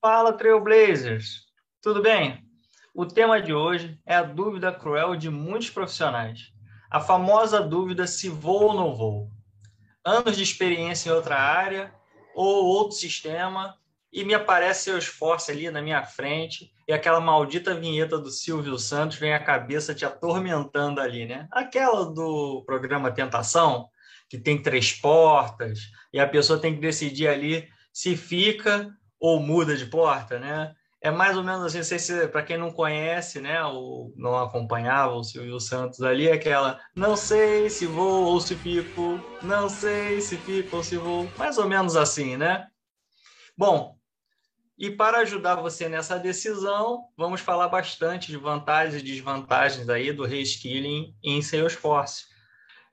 Fala, Trailblazers! Tudo bem? O tema de hoje é a dúvida cruel de muitos profissionais. A famosa dúvida se vou ou não vou. Anos de experiência em outra área ou outro sistema e me aparece seu esforço ali na minha frente e aquela maldita vinheta do Silvio Santos vem à cabeça te atormentando ali, né? Aquela do programa Tentação, que tem três portas e a pessoa tem que decidir ali se fica ou muda de porta, né? É mais ou menos assim, se para quem não conhece, né, ou não acompanhava o Silvio Santos ali, é aquela não sei se vou ou se fico, não sei se fico ou se vou, mais ou menos assim, né? Bom, e para ajudar você nessa decisão, vamos falar bastante de vantagens e desvantagens aí do reskilling em Salesforce.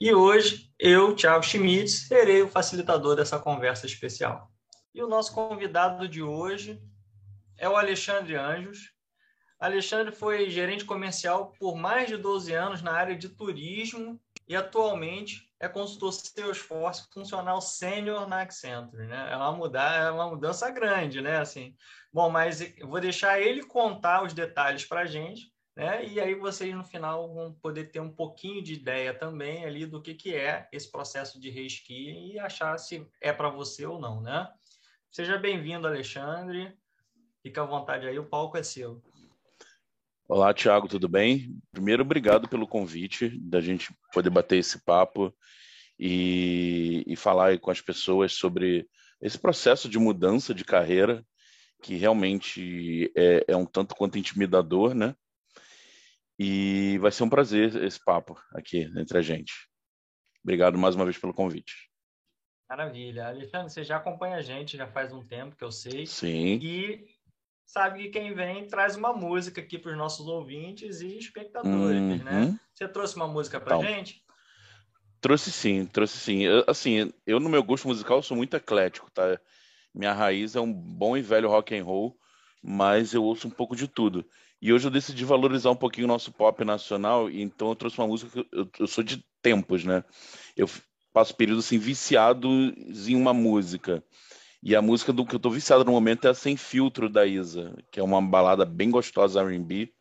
E hoje, eu, Thiago Schmitz, serei o facilitador dessa conversa especial. E o nosso convidado de hoje é o Alexandre Anjos. Alexandre foi gerente comercial por mais de 12 anos na área de turismo e atualmente é consultor Salesforce funcional sênior na Accenture, né? É uma, muda, é uma mudança grande, né? Assim, bom, mas eu vou deixar ele contar os detalhes para a gente, né? E aí vocês no final vão poder ter um pouquinho de ideia também ali do que, que é esse processo de reskilling e achar se é para você ou não, né? Seja bem-vindo, Alexandre. Fica à vontade aí, o palco é seu. Olá, Tiago, tudo bem? Primeiro, obrigado pelo convite, da gente poder bater esse papo e, e falar com as pessoas sobre esse processo de mudança de carreira, que realmente é, é um tanto quanto intimidador, né? E vai ser um prazer esse papo aqui entre a gente. Obrigado mais uma vez pelo convite. Maravilha. Alexandre, você já acompanha a gente já faz um tempo, que eu sei. Sim. E sabe que quem vem traz uma música aqui para os nossos ouvintes e espectadores, uhum. né? Você trouxe uma música para então, gente? Trouxe sim, trouxe sim. Eu, assim, eu no meu gosto musical sou muito eclético, tá? Minha raiz é um bom e velho rock and roll, mas eu ouço um pouco de tudo. E hoje eu decidi valorizar um pouquinho o nosso pop nacional, então eu trouxe uma música que eu, eu sou de tempos, né? Eu passo períodos assim viciados em uma música. E a música do que eu tô viciado no momento é a Sem Filtro da Isa, que é uma balada bem gostosa R&B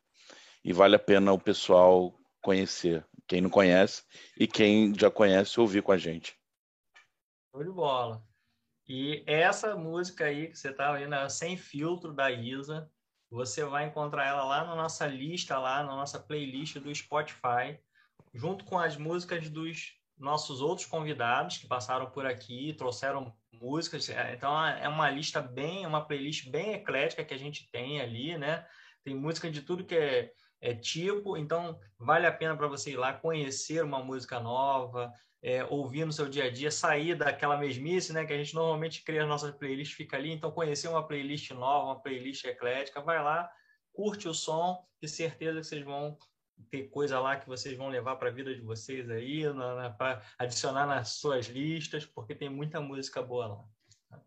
e vale a pena o pessoal conhecer. Quem não conhece e quem já conhece ouvir com a gente. Show de bola. E essa música aí que você tá ouvindo, é Sem Filtro da Isa, você vai encontrar ela lá na nossa lista, lá na nossa playlist do Spotify, junto com as músicas dos nossos outros convidados que passaram por aqui, trouxeram músicas. É, então é uma lista bem, uma playlist bem eclética que a gente tem ali, né? Tem música de tudo que é, é tipo, então vale a pena para você ir lá conhecer uma música nova, é, ouvir no seu dia a dia, sair daquela mesmice, né? Que a gente normalmente cria as nossas playlists, fica ali. Então conhecer uma playlist nova, uma playlist eclética, vai lá, curte o som, de certeza que vocês vão ter coisa lá que vocês vão levar para a vida de vocês aí, para adicionar nas suas listas, porque tem muita música boa lá. Tá?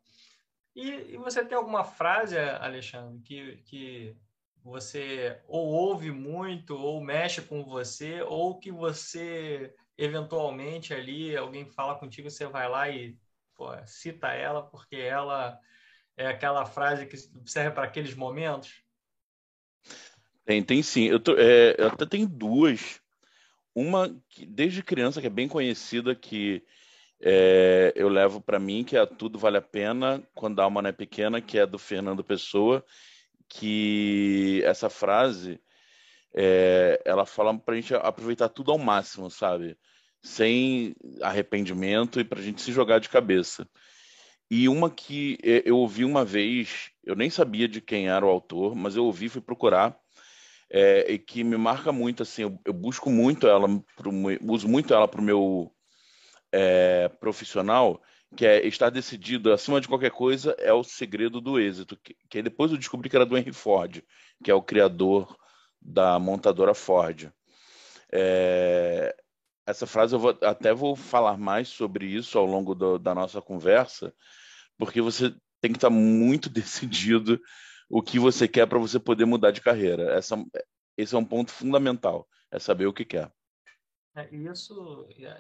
E, e, você tem alguma frase, Alexandre, que, que você ou ouve muito, ou mexe com você, ou que você eventualmente ali, alguém fala contigo, você vai lá e pô, cita ela, porque ela é aquela frase que serve para aqueles momentos? Tem, tem sim. Eu, tô, é, eu até tenho duas. Uma que, desde criança que é bem conhecida que é, eu levo para mim que é tudo vale a pena quando a alma não é pequena, que é do Fernando Pessoa, que essa frase é, ela fala para a gente aproveitar tudo ao máximo, sabe? Sem arrependimento e para a gente se jogar de cabeça. E uma que é, eu ouvi uma vez, eu nem sabia de quem era o autor, mas eu ouvi, fui procurar é, e que me marca muito, assim, eu, eu busco muito ela, pro, uso muito ela para o meu é, profissional, que é estar decidido acima de qualquer coisa é o segredo do êxito, que, que depois eu descobri que era do Henry Ford, que é o criador da montadora Ford. É, essa frase eu vou, até vou falar mais sobre isso ao longo do, da nossa conversa, porque você tem que estar muito decidido o que você quer para você poder mudar de carreira. Essa, esse é um ponto fundamental, é saber o que quer. É, isso é,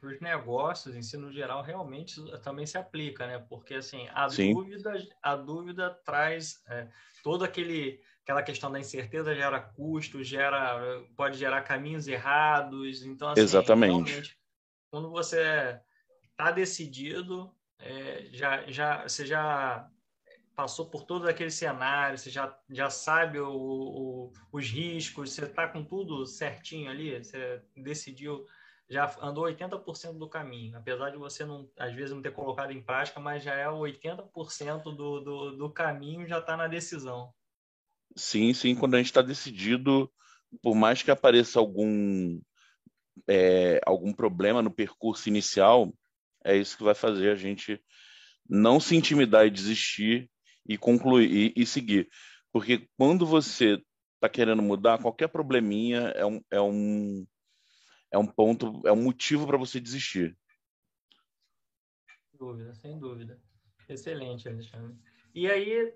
para os negócios, ensino geral, realmente também se aplica, né? Porque assim, a Sim. dúvida, a dúvida traz é, todo aquele aquela questão da incerteza gera custo, gera pode gerar caminhos errados. Então, assim, exatamente. Quando você está decidido, é, já, já você já passou por todo aquele cenário, você já, já sabe o, o, os riscos, você está com tudo certinho ali, você decidiu, já andou 80% do caminho, apesar de você não, às vezes não ter colocado em prática, mas já é 80% do, do, do caminho já está na decisão. Sim, sim, quando a gente está decidido, por mais que apareça algum, é, algum problema no percurso inicial, é isso que vai fazer a gente não se intimidar e desistir e concluir e, e seguir. Porque quando você está querendo mudar, qualquer probleminha é um, é um, é um ponto, é um motivo para você desistir. Sem dúvida, sem dúvida. Excelente, Alexandre. E aí,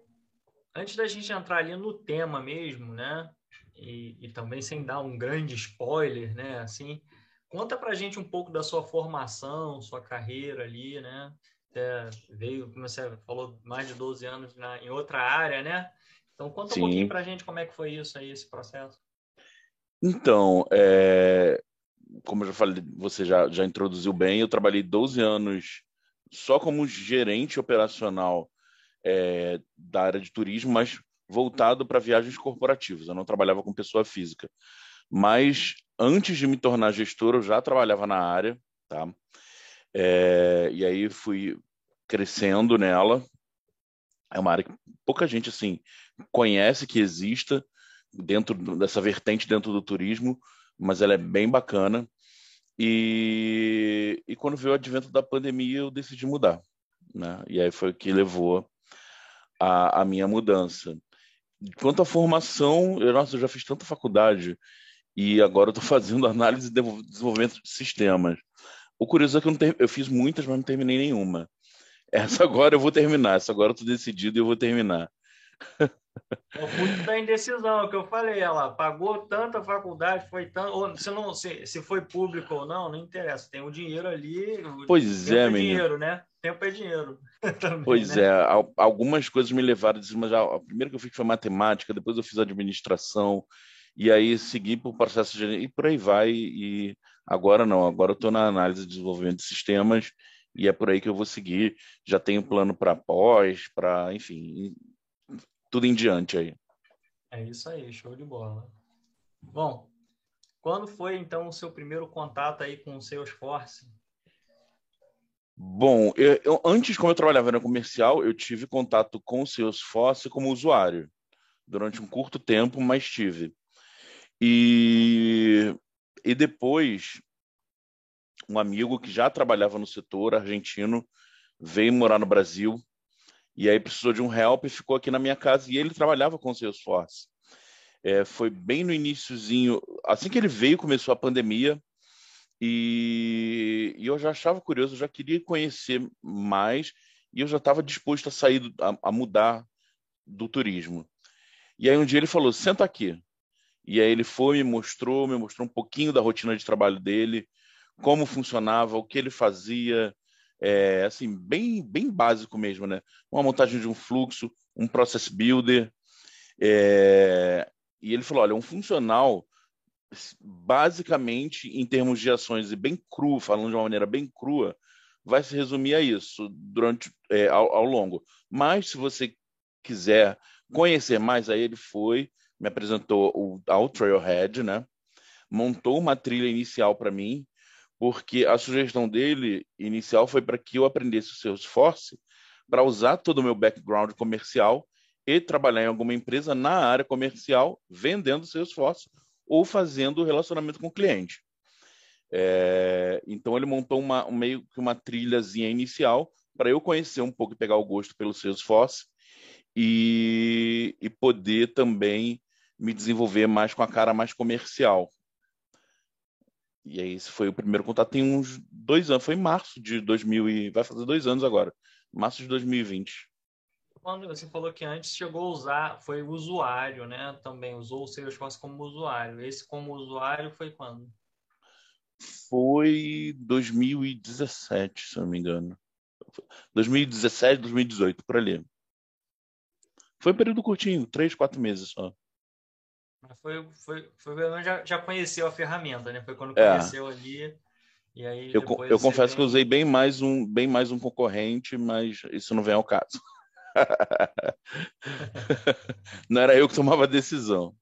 antes da gente entrar ali no tema mesmo, né? E, e também sem dar um grande spoiler, né? Assim, conta para gente um pouco da sua formação, sua carreira ali, né? É, veio, como você falou, mais de 12 anos na, em outra área, né? Então, conta Sim. um pouquinho para a gente como é que foi isso aí, esse processo. Então, é, como eu já falei, você já, já introduziu bem, eu trabalhei 12 anos só como gerente operacional é, da área de turismo, mas voltado para viagens corporativas. Eu não trabalhava com pessoa física. Mas antes de me tornar gestor, eu já trabalhava na área, tá? É, e aí fui crescendo nela. É uma área que pouca gente assim conhece que exista dentro dessa vertente dentro do turismo, mas ela é bem bacana. E, e quando veio o advento da pandemia, eu decidi mudar. Né? E aí foi o que levou a, a minha mudança. Quanto à formação, eu, nossa, eu já fiz tanta faculdade e agora estou fazendo análise e desenvolvimento de sistemas. O curioso é que eu, ter... eu fiz muitas, mas não terminei nenhuma. Essa agora eu vou terminar, essa agora eu tô decidido e eu vou terminar. O fruto da indecisão, é o que eu falei, ela pagou tanta faculdade, foi tanto, ou se não se, se foi público ou não, não interessa, tem o dinheiro ali. Pois é, é menino. dinheiro, né? Tempo é dinheiro. Também, pois né? é, algumas coisas me levaram a dizer, mas já, a primeira que eu fiz foi matemática, depois eu fiz administração, e aí segui por processo de e por aí vai e agora não, agora eu estou na análise de desenvolvimento de sistemas e é por aí que eu vou seguir. Já tenho plano para pós, para enfim, tudo em diante aí. É isso aí, show de bola. Bom, quando foi então o seu primeiro contato aí com o Salesforce? Bom, eu, eu, antes, como eu trabalhava na comercial, eu tive contato com o Salesforce como usuário durante um curto tempo, mas tive. E, e depois, um amigo que já trabalhava no setor argentino veio morar no Brasil e aí precisou de um help e ficou aqui na minha casa e ele trabalhava com Salesforce. É, foi bem no iníciozinho, assim que ele veio começou a pandemia e, e eu já achava curioso, eu já queria conhecer mais e eu já estava disposto a sair, a, a mudar do turismo. E aí um dia ele falou: senta aqui. E aí ele foi, me mostrou, me mostrou um pouquinho da rotina de trabalho dele, como funcionava, o que ele fazia, é, assim, bem, bem básico mesmo, né? Uma montagem de um fluxo, um process builder. É, e ele falou, olha, um funcional, basicamente, em termos de ações, e bem cru, falando de uma maneira bem crua, vai se resumir a isso durante é, ao, ao longo. Mas, se você quiser conhecer mais, aí ele foi, me apresentou o, ao Trailhead, né? Montou uma trilha inicial para mim, porque a sugestão dele inicial foi para que eu aprendesse o Salesforce para usar todo o meu background comercial e trabalhar em alguma empresa na área comercial vendendo Salesforce ou fazendo relacionamento com o cliente. É, então ele montou uma meio que uma trilhazinha inicial para eu conhecer um pouco e pegar o gosto pelo Salesforce e, e poder também me desenvolver mais com a cara mais comercial. E aí esse foi o primeiro contato. Tem uns dois anos, foi em março de 2000 e vai fazer dois anos agora, março de 2020. quando você falou que antes chegou a usar, foi usuário, né? Também usou o Salesforce como usuário. Esse como usuário foi quando? Foi 2017, se eu não me engano. 2017, 2018, por ali. Foi um período curtinho, três, quatro meses só. Foi, foi, foi já, já conheceu a ferramenta, né? Foi quando é. conheceu ali. E aí eu, eu confesso que eu usei bem mais um, bem mais um concorrente, mas isso não vem ao caso. não era eu que tomava a decisão.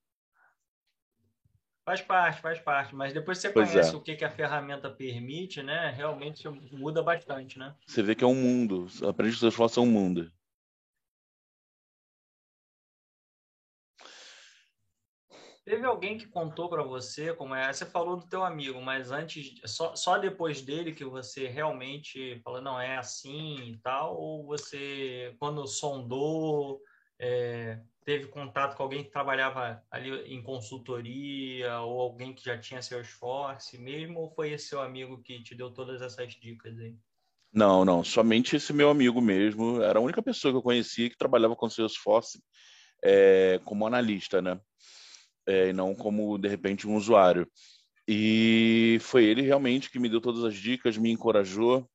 Faz parte, faz parte. Mas depois você pois conhece é. o que, que a ferramenta permite, né? Realmente muda bastante, né? Você vê que é um mundo. Aprende que seus é um mundo. Teve alguém que contou para você como é? Você falou do teu amigo, mas antes, só, só depois dele que você realmente falou, não, é assim e tal? Ou você, quando sondou, é, teve contato com alguém que trabalhava ali em consultoria ou alguém que já tinha seu esforço mesmo? Ou foi esse seu amigo que te deu todas essas dicas aí? Não, não, somente esse meu amigo mesmo. Era a única pessoa que eu conhecia que trabalhava com Salesforce é, como analista, né? É, e não como, de repente, um usuário. E foi ele realmente que me deu todas as dicas, me encorajou.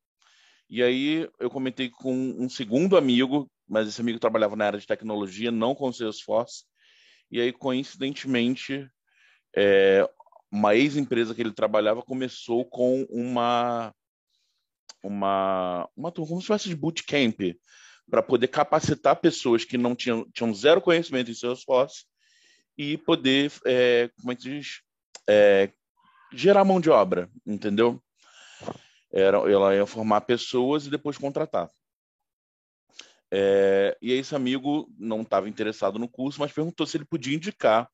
E aí eu comentei com um segundo amigo, mas esse amigo trabalhava na área de tecnologia, não com Salesforce. E aí, coincidentemente, é, uma ex-empresa que ele trabalhava começou com uma uma, uma como se fosse de bootcamp para poder capacitar pessoas que não tinham, tinham zero conhecimento em Salesforce e poder, é, como é que diz, é, gerar mão de obra, entendeu? Era, ela ia formar pessoas e depois contratar. É, e esse amigo não estava interessado no curso, mas perguntou se ele podia indicar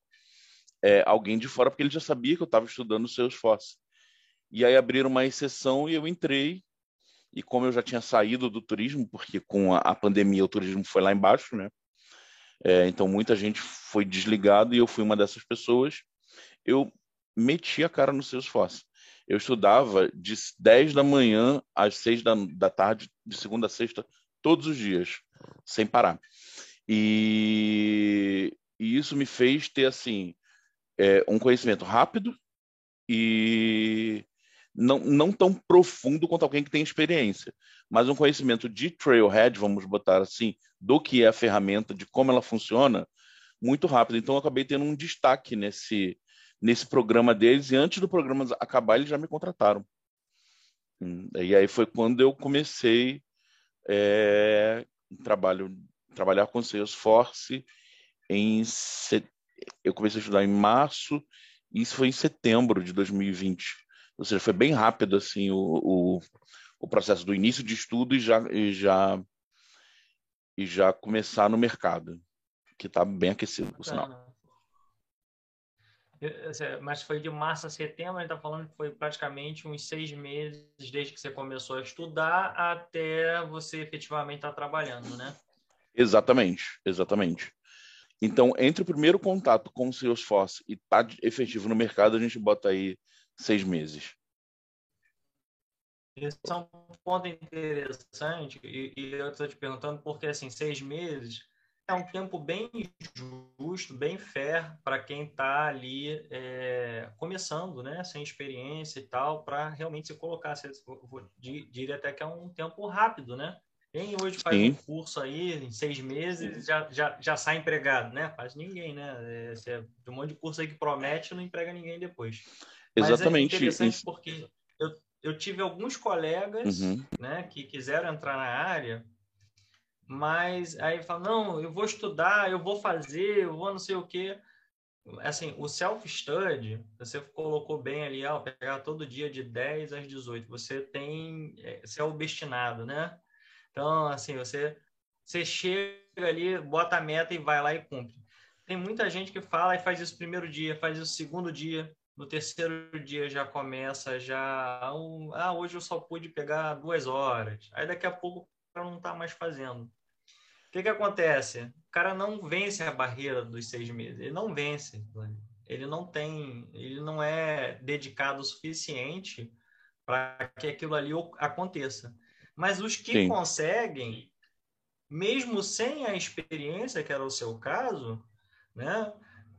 é, alguém de fora, porque ele já sabia que eu estava estudando Salesforce. E aí abriram uma exceção e eu entrei. E como eu já tinha saído do turismo, porque com a, a pandemia o turismo foi lá embaixo, né? É, então muita gente foi desligado e eu fui uma dessas pessoas. Eu meti a cara no Salesforce. Eu estudava de 10 da manhã às 6 da, da tarde, de segunda a sexta, todos os dias, sem parar. E, e isso me fez ter assim é, um conhecimento rápido e não, não tão profundo quanto alguém que tem experiência, mas um conhecimento de trailhead, vamos botar assim, do que é a ferramenta, de como ela funciona, muito rápido. Então, eu acabei tendo um destaque nesse, nesse programa deles, e antes do programa acabar, eles já me contrataram. Hum, e aí foi quando eu comecei é, trabalho, trabalhar com Salesforce em eu comecei a estudar em março e isso foi em setembro de 2020 ou seja, foi bem rápido assim o, o, o processo do início de estudo e já, e já, e já começar no mercado, que está bem aquecido, por sinal. Mas foi de março a setembro, a gente está falando que foi praticamente uns seis meses desde que você começou a estudar até você efetivamente estar tá trabalhando, né? Exatamente, exatamente. Então, entre o primeiro contato com o Salesforce e estar tá efetivo no mercado, a gente bota aí seis meses. Esse é um ponto interessante e, e eu estou te perguntando porque assim seis meses é um tempo bem justo, bem fair para quem está ali é, começando, né, sem experiência e tal, para realmente se colocar. Eu diria até que é um tempo rápido, né? Quem hoje faz Sim. um curso aí em seis meses já, já, já sai empregado, né? Faz ninguém, né? É, um monte de curso aí que promete não emprega ninguém depois. Exatamente. Mas é interessante Isso. porque eu, eu tive alguns colegas uhum. né, que quiseram entrar na área, mas aí falam, não, eu vou estudar, eu vou fazer, eu vou não sei o quê. Assim, o self-study, você colocou bem ali, ó, pegar todo dia de 10 às 18, você tem, é, você é obstinado, né? Então, assim, você, você chega ali, bota a meta e vai lá e cumpre. Tem muita gente que fala e faz isso primeiro dia, faz isso segundo dia, no terceiro dia já começa já um, ah hoje eu só pude pegar duas horas. Aí daqui a pouco o cara não está mais fazendo. O que que acontece? O cara não vence a barreira dos seis meses. Ele não vence ele não tem ele não é dedicado o suficiente para que aquilo ali aconteça. Mas os que Sim. conseguem mesmo sem a experiência, que era o seu caso, né,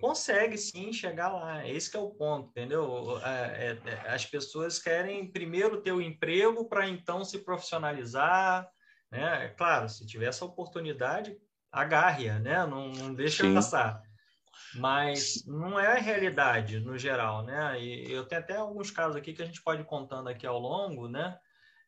consegue sim chegar lá. Esse é o ponto, entendeu? É, é, é, as pessoas querem primeiro ter o emprego para então se profissionalizar, né? Claro, se tiver essa oportunidade, agarre-a, né? Não, não deixa sim. passar. Mas não é a realidade no geral, né? E eu tenho até alguns casos aqui que a gente pode ir contando aqui ao longo, né?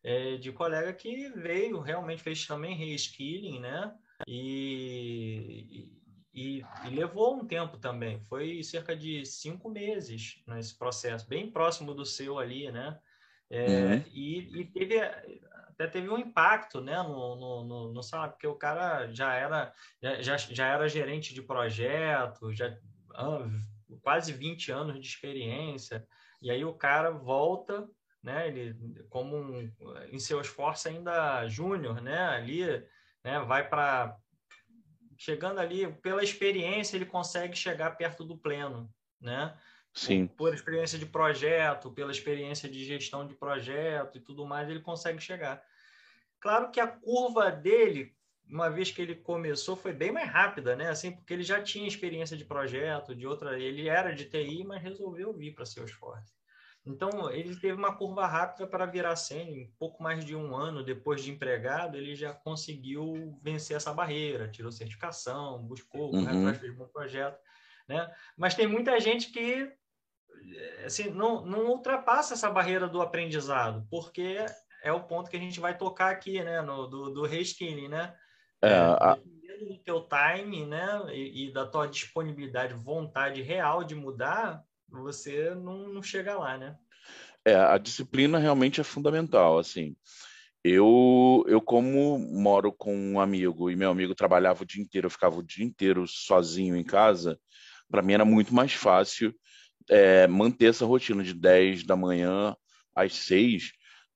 é, de colega que veio, realmente fez também reskilling, né? E, e, e, levou um tempo também. Foi cerca de cinco meses nesse processo, bem próximo do seu ali, né? É, uhum. e, e, teve até teve um impacto, né, no, no, no, no salário, porque o cara já era já, já era gerente de projeto, já ah, quase 20 anos de experiência, e aí o cara volta né? Ele como um, em seu esforço ainda júnior, né? Ali, né? Vai para chegando ali pela experiência ele consegue chegar perto do pleno, né? Sim. Por, por experiência de projeto, pela experiência de gestão de projeto e tudo mais, ele consegue chegar. Claro que a curva dele, uma vez que ele começou, foi bem mais rápida, né? Assim, porque ele já tinha experiência de projeto, de outra, ele era de TI, mas resolveu vir para seu esforço. Então, ele teve uma curva rápida para virar sênior. Pouco mais de um ano depois de empregado, ele já conseguiu vencer essa barreira, tirou certificação, buscou, uhum. fez um bom projeto. Né? Mas tem muita gente que assim, não, não ultrapassa essa barreira do aprendizado, porque é o ponto que a gente vai tocar aqui, né, no, do, do reskilling, né? É, é a... Dependendo do teu time, né, e, e da tua disponibilidade, vontade real de mudar, você não, não chega lá, né? É, a disciplina realmente é fundamental, assim. Eu, eu como moro com um amigo e meu amigo trabalhava o dia inteiro, eu ficava o dia inteiro sozinho em casa, para mim era muito mais fácil é, manter essa rotina de 10 da manhã às 6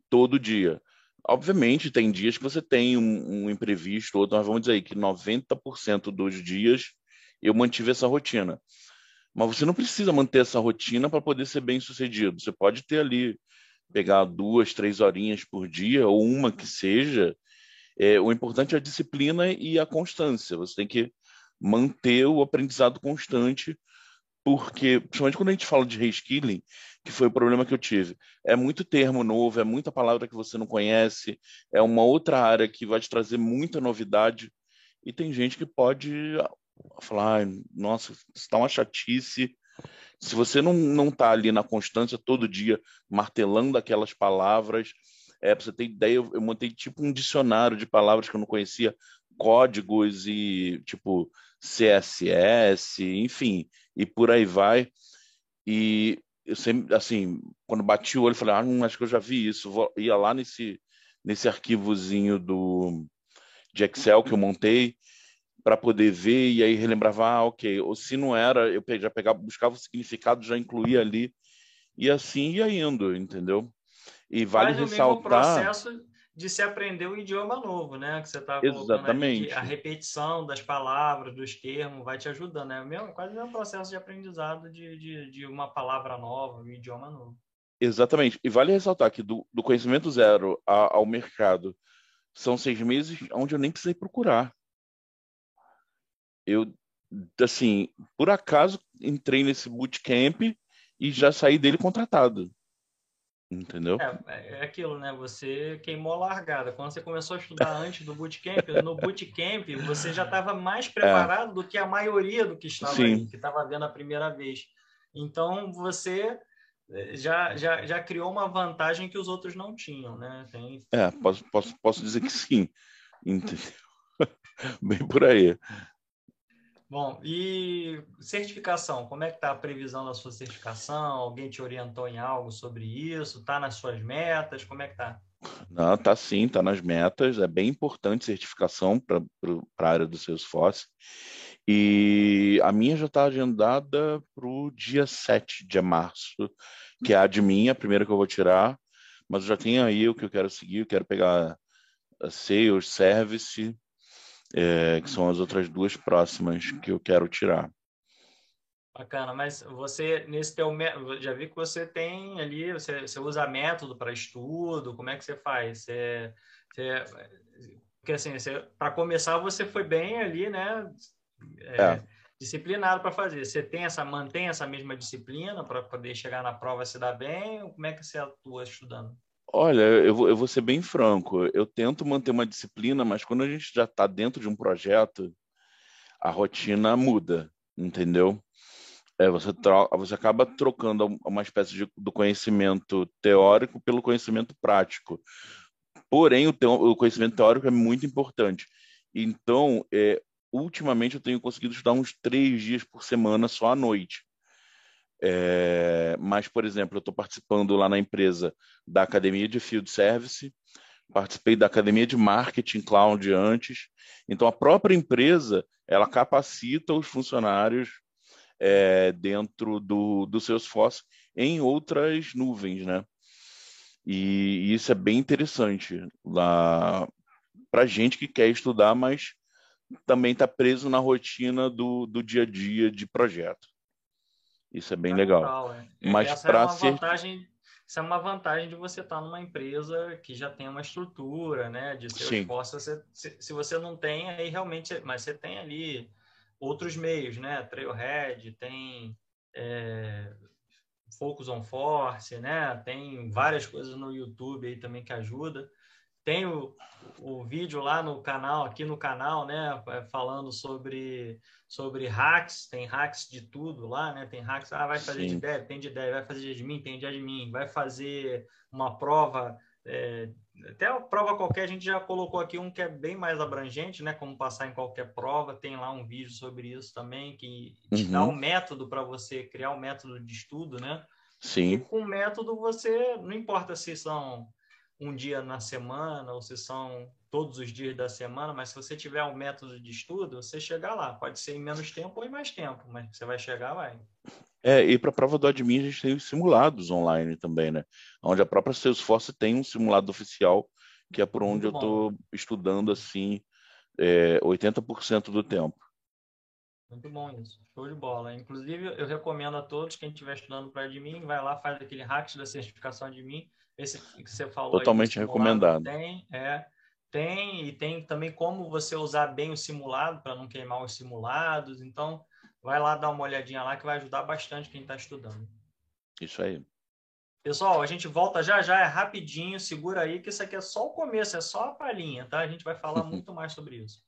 todo dia. Obviamente, tem dias que você tem um, um imprevisto, outro, mas vamos dizer aí que 90% dos dias eu mantive essa rotina. Mas você não precisa manter essa rotina para poder ser bem sucedido. Você pode ter ali, pegar duas, três horinhas por dia, ou uma que seja. É, o importante é a disciplina e a constância. Você tem que manter o aprendizado constante, porque, principalmente quando a gente fala de reskilling, que foi o problema que eu tive, é muito termo novo, é muita palavra que você não conhece, é uma outra área que vai te trazer muita novidade, e tem gente que pode falar, nossa, isso está uma chatice. Se você não não está ali na constância todo dia martelando aquelas palavras, é você ter ideia, eu, eu montei tipo um dicionário de palavras que eu não conhecia, códigos e tipo CSS, enfim, e por aí vai. E eu sempre, assim, quando bati o olho, falei, ah, hum, acho que eu já vi isso. Vou, ia lá nesse, nesse arquivozinho do, de Excel que eu montei para poder ver e aí relembrava, ah, ok, ou se não era, eu já pegava, buscava o significado, já incluía ali e assim ia indo, entendeu? E vale Faz ressaltar. O processo de se aprender um idioma novo, né? Que você está Exatamente. a repetição das palavras, dos termos, vai te ajudando, né? Mesmo, quase o mesmo processo de aprendizado de, de, de uma palavra nova, um idioma novo. Exatamente. E vale ressaltar que do, do conhecimento zero ao mercado são seis meses onde eu nem precisei procurar eu, assim, por acaso entrei nesse bootcamp e já saí dele contratado. Entendeu? É, é aquilo, né? Você queimou a largada. Quando você começou a estudar antes do bootcamp, no bootcamp você já estava mais preparado é. do que a maioria do que estava aí, que estava vendo a primeira vez. Então você eh, já, já, já criou uma vantagem que os outros não tinham, né? Tem... É, posso, posso, posso dizer que sim. Entendeu? Bem por aí. Bom, e certificação, como é que está a previsão da sua certificação? Alguém te orientou em algo sobre isso? Está nas suas metas? Como é que está? Não, está sim, está nas metas. É bem importante certificação para a área do Salesforce. E a minha já está agendada para o dia 7 de março, que é a de minha, a primeira que eu vou tirar. Mas eu já tenho aí o que eu quero seguir, eu quero pegar a Sales, Service, é, que são as outras duas próximas que eu quero tirar. Bacana, mas você, nesse teu já vi que você tem ali, você, você usa método para estudo, como é que você faz? Você, você, Porque assim, para começar, você foi bem ali, né? É, é. Disciplinado para fazer. Você tem essa, mantém essa mesma disciplina para poder chegar na prova se dar bem? Como é que você atua estudando? Olha, eu vou, eu vou ser bem franco. Eu tento manter uma disciplina, mas quando a gente já está dentro de um projeto, a rotina muda, entendeu? É, você, troca, você acaba trocando uma espécie de, do conhecimento teórico pelo conhecimento prático. Porém, o, teo, o conhecimento teórico é muito importante. Então, é, ultimamente eu tenho conseguido estudar uns três dias por semana só à noite. É, mas, por exemplo, eu estou participando lá na empresa da Academia de Field Service, participei da Academia de Marketing Cloud antes. Então, a própria empresa ela capacita os funcionários é, dentro do, do Salesforce em outras nuvens, né? E, e isso é bem interessante para gente que quer estudar, mas também está preso na rotina do, do dia a dia de projeto. Isso é bem é legal. legal é. Mas para é ser vantagem, isso é uma vantagem de você estar tá numa empresa que já tem uma estrutura, né? De seus esforços. Você, se, se, você não tem, aí realmente, mas você tem ali outros meios, né? Trailhead, tem é, Focus on Force, né? Tem várias coisas no YouTube aí também que ajuda. Tem o, o vídeo lá no canal, aqui no canal, né? Falando sobre, sobre hacks, tem hacks de tudo lá, né? Tem hacks, ah, vai fazer Sim. de dev, tem de dev, vai fazer de admin, tem de admin, vai fazer uma prova, é, até a prova qualquer, a gente já colocou aqui um que é bem mais abrangente, né? Como passar em qualquer prova, tem lá um vídeo sobre isso também, que te uhum. dá um método para você criar um método de estudo, né? Sim. E com o método você, não importa se são um dia na semana ou se são todos os dias da semana, mas se você tiver um método de estudo, você chegar lá. Pode ser em menos tempo ou em mais tempo, mas você vai chegar, vai. É, e para a prova do admin a gente tem os simulados online também, né? Onde a própria Salesforce tem um simulado oficial, que é por onde Muito eu estou estudando assim é, 80% do tempo. Muito bom isso, show de bola. Inclusive, eu recomendo a todos, quem estiver estudando para admin, vai lá, faz aquele hack da certificação admin, esse que você falou. Totalmente aí, recomendado. Tem, é, tem, e tem também como você usar bem o simulado para não queimar os simulados. Então, vai lá dar uma olhadinha lá que vai ajudar bastante quem está estudando. Isso aí. Pessoal, a gente volta já já, é rapidinho, segura aí, que isso aqui é só o começo, é só a palhinha, tá? A gente vai falar muito mais sobre isso.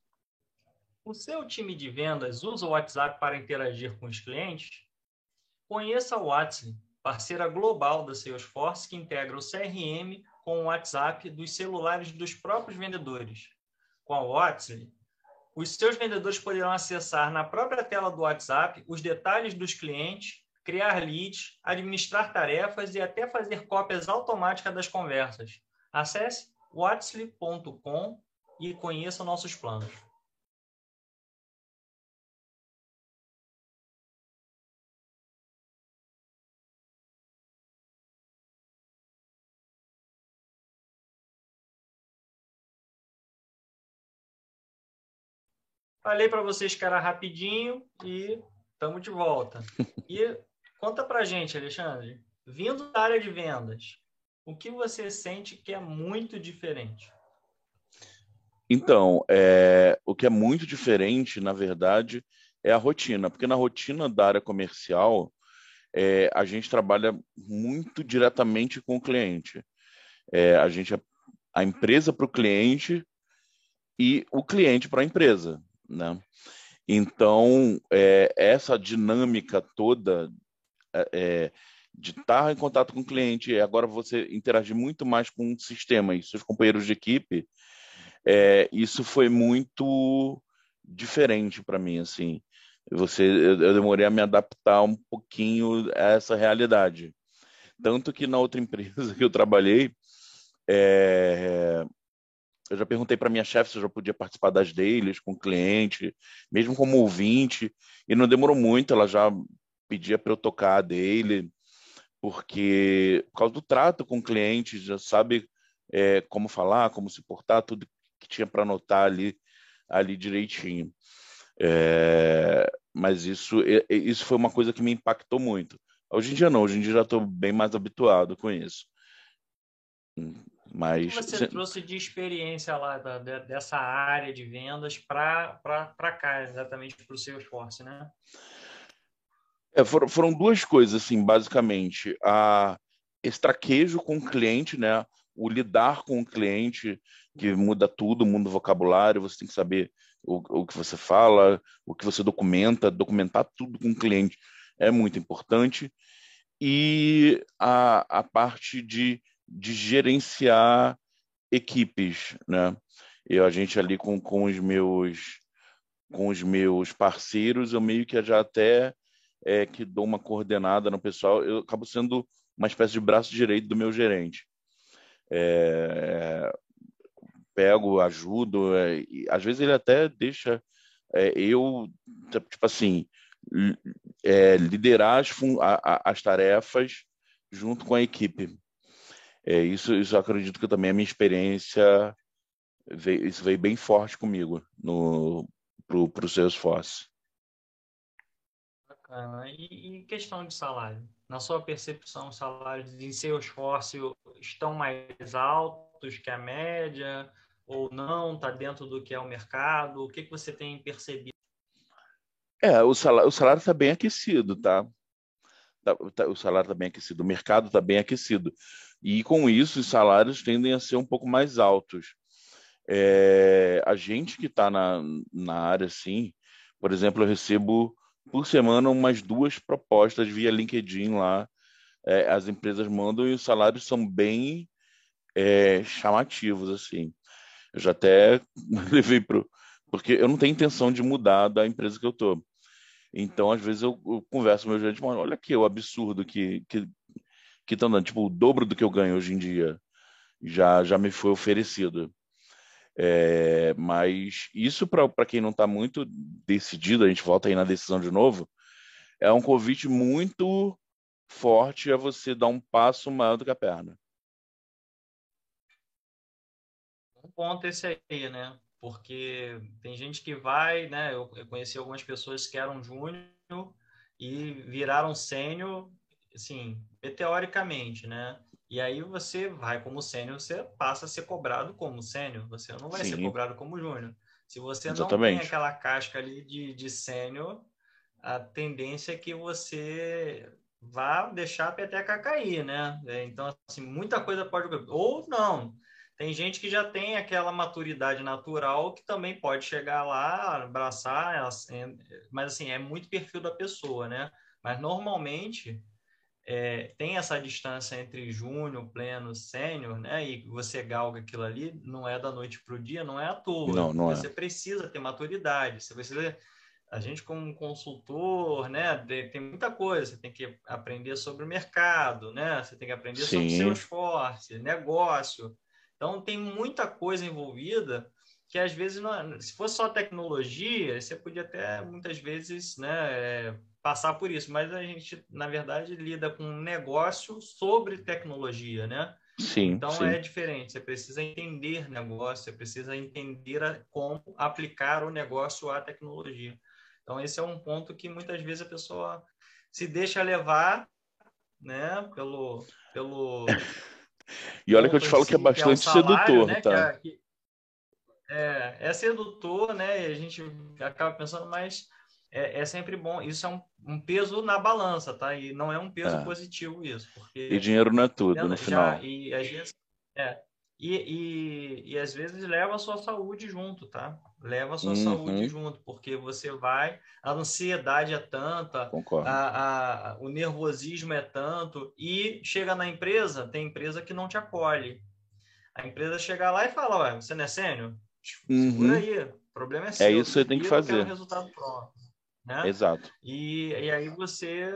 O seu time de vendas usa o WhatsApp para interagir com os clientes? Conheça o WhatsApp parceira global da Salesforce que integra o CRM com o WhatsApp dos celulares dos próprios vendedores. Com a WhatsApp, os seus vendedores poderão acessar na própria tela do WhatsApp os detalhes dos clientes, criar leads, administrar tarefas e até fazer cópias automáticas das conversas. Acesse whatsapp.com e conheça nossos planos. Falei para vocês que era rapidinho e estamos de volta. E conta para gente, Alexandre, vindo da área de vendas, o que você sente que é muito diferente? Então, é, o que é muito diferente, na verdade, é a rotina, porque na rotina da área comercial, é, a gente trabalha muito diretamente com o cliente. É, a gente é a empresa para o cliente e o cliente para a empresa né? Então, é, essa dinâmica toda é, é, de estar em contato com o cliente, e agora você interagir muito mais com o sistema e seus companheiros de equipe, é, isso foi muito diferente para mim, assim. Você, eu, eu demorei a me adaptar um pouquinho a essa realidade. Tanto que na outra empresa que eu trabalhei, é, eu já perguntei para minha chefe se eu já podia participar das dailies com cliente, mesmo como ouvinte, e não demorou muito, ela já pedia para eu tocar a daily, porque por causa do trato com o cliente, já sabe é, como falar, como se portar, tudo que tinha para anotar ali, ali direitinho. É, mas isso, isso foi uma coisa que me impactou muito. Hoje em dia não, hoje em dia já estou bem mais habituado com isso. Mas o que você trouxe de experiência lá da, dessa área de vendas para cá, exatamente para o seu esforço, né? É, foram, foram duas coisas, assim, basicamente. A, esse traquejo com o cliente, né? O lidar com o cliente, que muda tudo, muda o vocabulário, você tem que saber o, o que você fala, o que você documenta, documentar tudo com o cliente é muito importante. E a, a parte de, de gerenciar equipes, né? Eu, a gente ali com, com os meus com os meus parceiros, eu meio que já até é, que dou uma coordenada no pessoal, eu acabo sendo uma espécie de braço direito do meu gerente. É, pego, ajudo, é, às vezes ele até deixa é, eu, tipo assim, é, liderar as, as tarefas junto com a equipe. É, isso, isso eu acredito que também a minha experiência veio, isso veio bem forte comigo no pro, pro Salesforce. Bacana. E, e questão de salário? Na sua percepção, os salários em Salesforce estão mais altos que a média ou não? Está dentro do que é o mercado? O que, que você tem percebido? É, o salário o salário está bem aquecido, tá? tá? tá? O salário está bem aquecido, o mercado está bem aquecido. E com isso, os salários tendem a ser um pouco mais altos. É, a gente que está na, na área, sim, por exemplo, eu recebo por semana umas duas propostas via LinkedIn lá. É, as empresas mandam e os salários são bem é, chamativos, assim. Eu já até levei para porque eu não tenho intenção de mudar da empresa que eu estou. Então, às vezes, eu, eu converso com meu gerente, olha aqui o absurdo que que que estão dando, tipo, o dobro do que eu ganho hoje em dia já já me foi oferecido. É, mas isso para quem não está muito decidido, a gente volta aí na decisão de novo, é um convite muito forte a você dar um passo maior do que a perna. Um ponto esse aí, né? porque tem gente que vai, né? Eu, eu conheci algumas pessoas que eram júnior e viraram sênior, assim, meteoricamente, né? E aí você vai como sênior, você passa a ser cobrado como sênior, você não vai Sim. ser cobrado como júnior. Se você Exatamente. não tem aquela casca ali de, de sênior, a tendência é que você vá deixar a peteca cair, né? Então, assim, muita coisa pode... Ou não, tem gente que já tem aquela maturidade natural que também pode chegar lá, abraçar, mas assim, é muito perfil da pessoa, né? Mas normalmente é, tem essa distância entre júnior, pleno, sênior, né? E você galga aquilo ali, não é da noite para o dia, não é à toa. Não, não é. você é. precisa ter maturidade, você precisa a gente como consultor, né, tem muita coisa, você tem que aprender sobre o mercado, né? Você tem que aprender Sim. sobre o seu esforço, negócio, então, tem muita coisa envolvida que às vezes, não, é, se fosse só tecnologia, você podia até muitas vezes né, é, passar por isso, mas a gente, na verdade, lida com um negócio sobre tecnologia, né? Sim, então sim. é diferente, você precisa entender negócio, você precisa entender a, como aplicar o negócio à tecnologia. Então, esse é um ponto que muitas vezes a pessoa se deixa levar né, pelo, pelo E olha que eu te falo que é bastante que é um salário, sedutor, né? tá? Que é, é, é, sedutor, né? E a gente acaba pensando, mas é, é sempre bom. Isso é um, um, peso na balança, tá? E não é um peso é. positivo isso. Porque, e dinheiro não é tudo, no final. E às vezes, é, e, e, e às vezes leva a sua saúde junto, tá? Leva a sua uhum. saúde junto, porque você vai, a ansiedade é tanta, a, a, o nervosismo é tanto, e chega na empresa, tem empresa que não te acolhe. A empresa chega lá e fala, ué, você não é sênior? Uhum. aí, o problema é, é seu. É isso que você tem que fazer. resultado pronto. Né? Exato. E, e aí você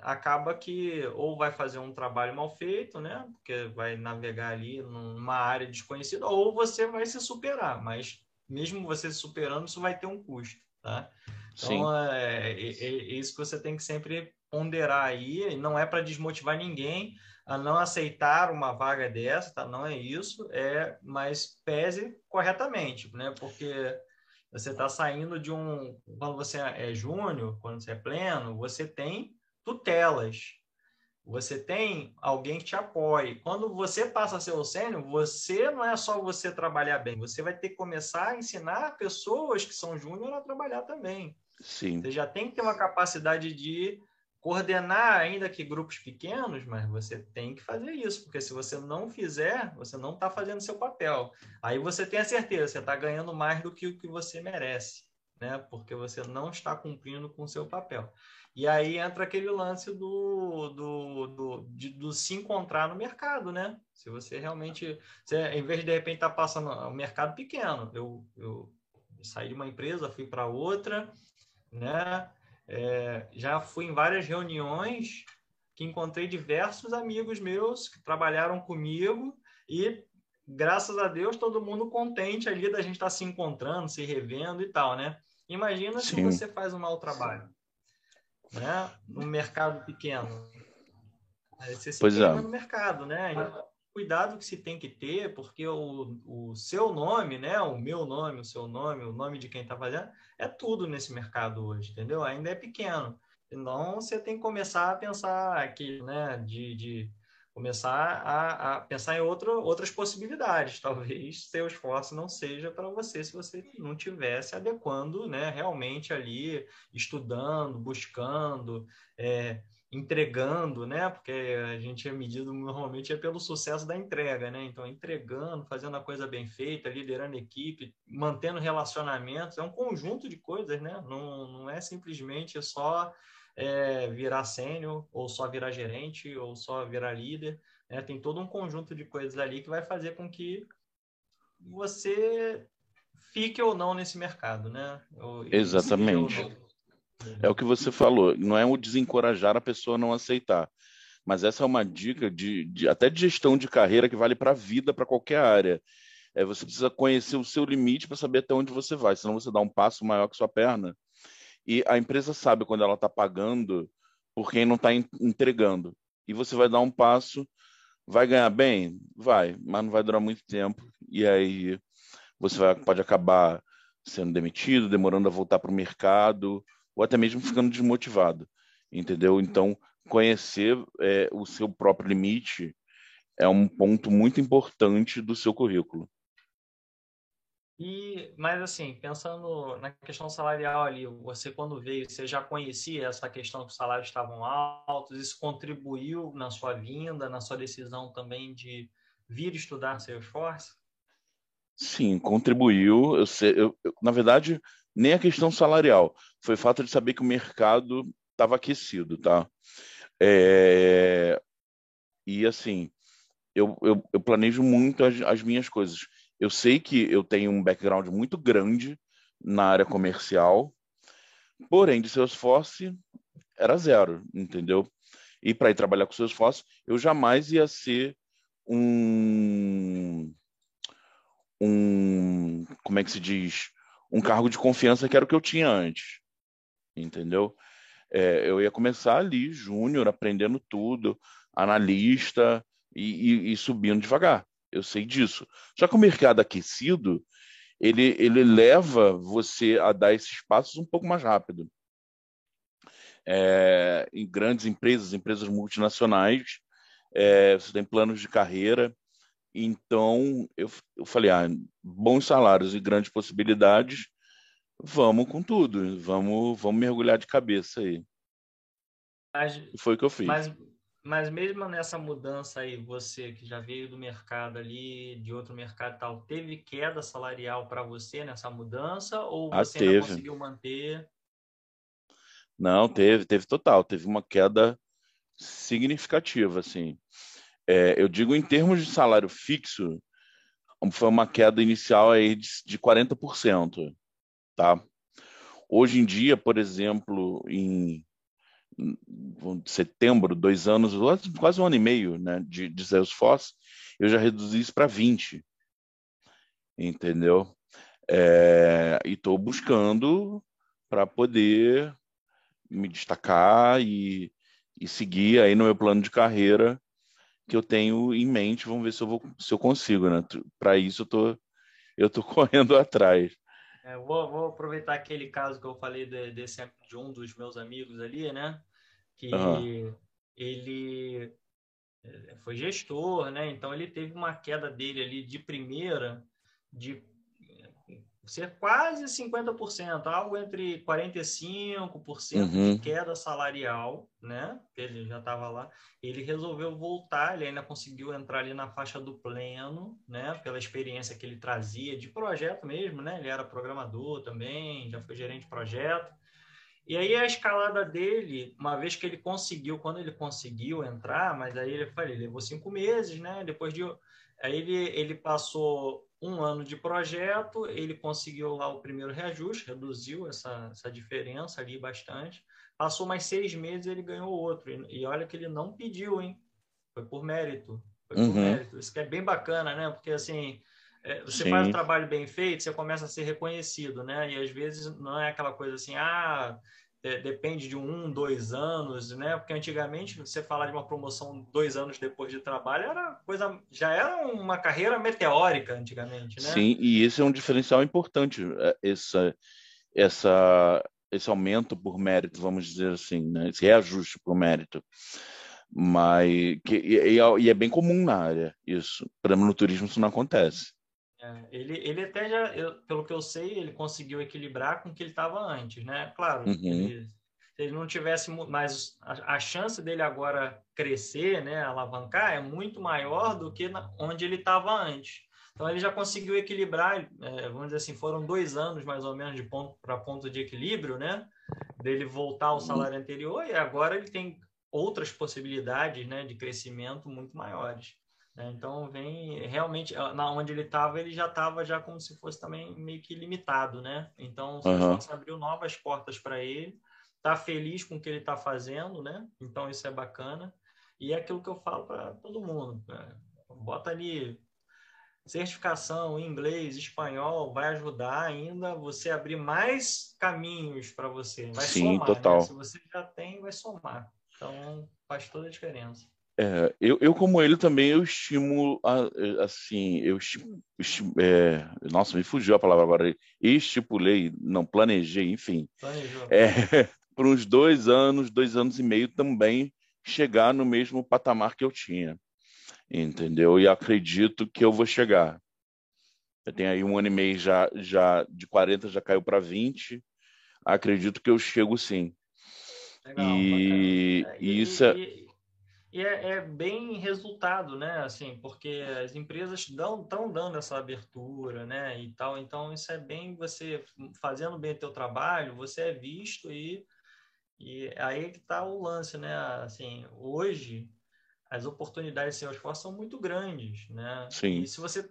acaba que ou vai fazer um trabalho mal feito, né? Porque vai navegar ali numa área desconhecida, ou você vai se superar, mas mesmo você se superando, isso vai ter um custo, tá? Então, é, é, é, isso que você tem que sempre ponderar aí, não é para desmotivar ninguém a não aceitar uma vaga dessa, tá? Não é isso, é, mas pese corretamente, né? Porque você está saindo de um. Quando você é júnior, quando você é pleno, você tem tutelas. você tem alguém que te apoie. Quando você passa a ser o sênior, você não é só você trabalhar bem, você vai ter que começar a ensinar pessoas que são júnior a trabalhar também. Sim. Você já tem que ter uma capacidade de coordenar ainda que grupos pequenos, mas você tem que fazer isso, porque se você não fizer, você não está fazendo seu papel. Aí você tem a certeza, você está ganhando mais do que o que você merece, né? Porque você não está cumprindo com o seu papel. E aí entra aquele lance do, do, do, de, do se encontrar no mercado, né? Se você realmente, você, em vez de de repente estar tá passando um mercado pequeno, eu, eu saí de uma empresa, fui para outra, né? É, já fui em várias reuniões que encontrei diversos amigos meus que trabalharam comigo e graças a Deus todo mundo contente ali da gente estar tá se encontrando, se revendo e tal, né? Imagina Sim. se você faz um mau trabalho, né? No mercado pequeno. Aí você se pois é. no mercado, né? Cuidado que se tem que ter, porque o, o seu nome, né, o meu nome, o seu nome, o nome de quem está fazendo, é tudo nesse mercado hoje, entendeu? Ainda é pequeno. Então, você tem que começar a pensar aqui, né, de, de começar a, a, pensar em outro, outras possibilidades. Talvez seu esforço não seja para você se você não tivesse adequando, né, realmente ali, estudando, buscando, é, entregando, né? Porque a gente é medido normalmente é pelo sucesso da entrega, né? Então, entregando, fazendo a coisa bem feita, liderando equipe, mantendo relacionamentos, é um conjunto de coisas, né? Não, não é simplesmente só é, virar sênior, ou só virar gerente, ou só virar líder. Né? Tem todo um conjunto de coisas ali que vai fazer com que você fique ou não nesse mercado, né? Ou, Exatamente. É o que você falou, não é o desencorajar a pessoa a não aceitar. Mas essa é uma dica de, de até de gestão de carreira que vale para a vida, para qualquer área. É, você precisa conhecer o seu limite para saber até onde você vai, senão você dá um passo maior que sua perna. E a empresa sabe quando ela está pagando por quem não está entregando. E você vai dar um passo, vai ganhar bem? Vai, mas não vai durar muito tempo. E aí você vai, pode acabar sendo demitido, demorando a voltar para o mercado, ou até mesmo ficando desmotivado, entendeu? Então, conhecer é, o seu próprio limite é um ponto muito importante do seu currículo. E, mas assim, pensando na questão salarial ali, você quando veio, você já conhecia essa questão que os salários estavam altos? Isso contribuiu na sua vinda, na sua decisão também de vir estudar Salesforce? Sim, contribuiu. Eu, sei, eu, eu, na verdade, nem a questão salarial, foi o fato de saber que o mercado estava aquecido, tá? É... E assim, eu, eu, eu planejo muito as, as, minhas coisas. Eu sei que eu tenho um background muito grande na área comercial, porém, de Salesforce era zero, entendeu? E para ir trabalhar com Salesforce, eu jamais ia ser um um como é que se diz um cargo de confiança que era o que eu tinha antes, entendeu? É, eu ia começar ali, júnior, aprendendo tudo, analista e, e, e, subindo devagar. Eu sei disso. Só que o mercado aquecido, ele, ele leva você a dar esses passos um pouco mais rápido. É, em grandes empresas, empresas multinacionais, é, você tem planos de carreira, então, eu, eu falei, ah, bons salários e grandes possibilidades, vamos com tudo, vamos, vamos mergulhar de cabeça aí. Mas, e foi o que eu fiz. Mas, mas mesmo nessa mudança aí, você que já veio do mercado ali, de outro mercado e tal, teve queda salarial para você nessa mudança ou ah, você teve. conseguiu manter? Não, teve, teve total, teve uma queda significativa, assim. É, eu digo em termos de salário fixo, foi uma queda inicial aí de, de 40%. Tá? Hoje em dia, por exemplo, em setembro, dois anos, quase um ano e meio né, de, de Salesforce, eu já reduzi isso para 20. Entendeu? É, e estou buscando para poder me destacar e, e seguir aí no meu plano de carreira que eu tenho em mente. Vamos ver se eu, vou, se eu consigo, né? Para isso eu tô, eu tô correndo atrás. É, vou, vou, aproveitar aquele caso que eu falei de, desse, de um dos meus amigos ali, né? Que uhum. ele é, foi gestor, né? Então ele teve uma queda dele ali de primeira de ser quase 50%, algo entre 45% uhum. de queda salarial, né? Ele já estava lá. Ele resolveu voltar, ele ainda conseguiu entrar ali na faixa do pleno, né? Pela experiência que ele trazia de projeto mesmo, né? Ele era programador também, já foi gerente de projeto. E aí a escalada dele, uma vez que ele conseguiu, quando ele conseguiu entrar, mas aí ele falei, levou cinco meses, né? Depois de aí ele ele passou um ano de projeto, ele conseguiu lá o primeiro reajuste, reduziu essa, essa diferença ali bastante. Passou mais seis meses, ele ganhou outro. E, e olha que ele não pediu, hein? Foi por mérito. Foi por uhum. mérito. Isso que é bem bacana, né? Porque assim, é, você Sim. faz um trabalho bem feito, você começa a ser reconhecido, né? E às vezes não é aquela coisa assim, ah, é, depende de um, dois anos, né? Porque antigamente você falar de uma promoção dois anos depois de trabalho era coisa, já era uma carreira meteórica antigamente, né? Sim, e esse é um diferencial importante, é, essa, essa, esse aumento por mérito, vamos dizer assim, né? Esse reajuste por mérito mas que, e, e, é bem comum na área isso. Para no turismo isso não acontece. É, ele, ele até já, eu, pelo que eu sei, ele conseguiu equilibrar com o que ele estava antes, né? Claro, uhum. ele, se ele não tivesse mais a, a, chance dele agora crescer, né, alavancar, é muito maior do que na, onde ele estava antes. Então ele já conseguiu equilibrar, é, vamos dizer assim, foram dois anos mais ou menos de ponto para ponto de equilíbrio, né? Dele voltar ao salário anterior e agora ele tem outras possibilidades, né, de crescimento muito maiores. Né? Então vem realmente na onde ele estava ele já estava já como se fosse também meio que limitado, né? Então uhum. abriu novas portas para ele, tá feliz com o que ele está fazendo, né? Então isso é bacana e é aquilo que eu falo para todo mundo, né? bota ali certificação em inglês, espanhol, vai ajudar ainda você abrir mais caminhos para você, vai Sim, somar. Né? Total. Né? Se você já tem, vai somar. Então faz toda a diferença. É, eu, eu, como ele também, eu estimo, assim, eu estimo, é, nossa, me fugiu a palavra agora, estipulei, não planejei, enfim, é, por uns dois anos, dois anos e meio também chegar no mesmo patamar que eu tinha, entendeu? E acredito que eu vou chegar. Eu tenho aí um ano e meio já, já de 40 já caiu para 20, acredito que eu chego sim. Legal, e, é, e, isso é... E e é, é, bem resultado, né? Assim, porque as empresas dão estão dando essa abertura, né? E tal. Então isso é bem você fazendo bem o teu trabalho, você é visto e e aí que está o lance, né? Assim, hoje as oportunidades de esforço são muito grandes, né? Sim. E se você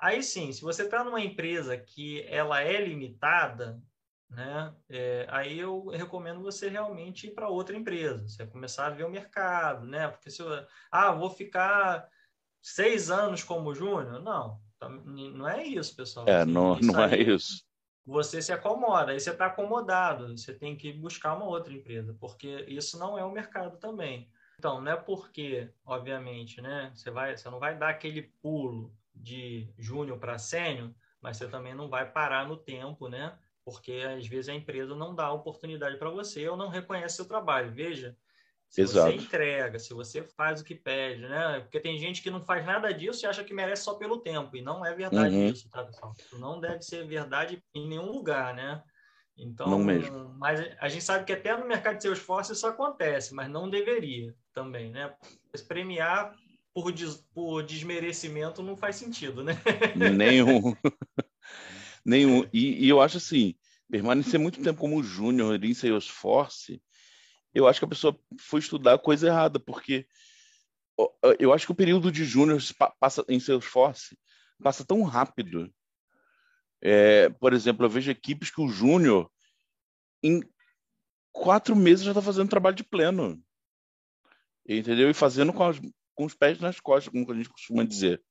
aí sim, se você está numa empresa que ela é limitada, né? É, aí eu recomendo você realmente ir para outra empresa, você começar a ver o mercado, né? Porque se eu, ah, vou ficar seis anos como júnior, não, não é isso, pessoal. É, não, não é isso. Você se acomoda, aí você está acomodado, você tem que buscar uma outra empresa, porque isso não é o mercado também. Então, não é porque, obviamente, né? Você vai, você não vai dar aquele pulo de júnior para sênior, mas você também não vai parar no tempo, né? Porque às vezes a empresa não dá oportunidade para você ou não reconhece seu trabalho. Veja, se Exato. você entrega, se você faz o que pede, né? Porque tem gente que não faz nada disso e acha que merece só pelo tempo, e não é verdade uhum. isso, tá, pessoal? Isso não deve ser verdade em nenhum lugar, né? Então, não mesmo. mas a gente sabe que até no mercado de seus esforço isso acontece, mas não deveria também, né? Premiar por, des, por desmerecimento não faz sentido, né? Nenhum. Nenhum. E, e, eu acho assim, permanecer muito tempo como júnior em Salesforce, eu acho que a pessoa foi estudar a coisa errada, porque eu acho que o período de júnior passa em Salesforce passa tão rápido. É, por exemplo, eu vejo equipes que o júnior em quatro meses já está fazendo trabalho de pleno, entendeu? E fazendo com, as, com os pés nas costas, como a gente costuma dizer.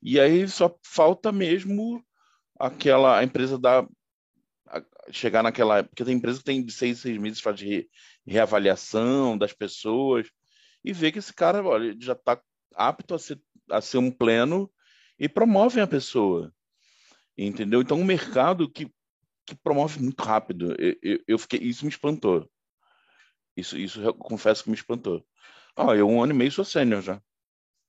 E aí só falta mesmo aquela a empresa da chegar naquela porque tem empresa que tem de seis seis meses faz re, reavaliação das pessoas e ver que esse cara olha, já está apto a ser, a ser um pleno e promovem a pessoa entendeu então um mercado que, que promove muito rápido eu, eu, eu fiquei isso me espantou Isso, isso confesso que me espantou. Ah, eu um ano e meio sou sênior já.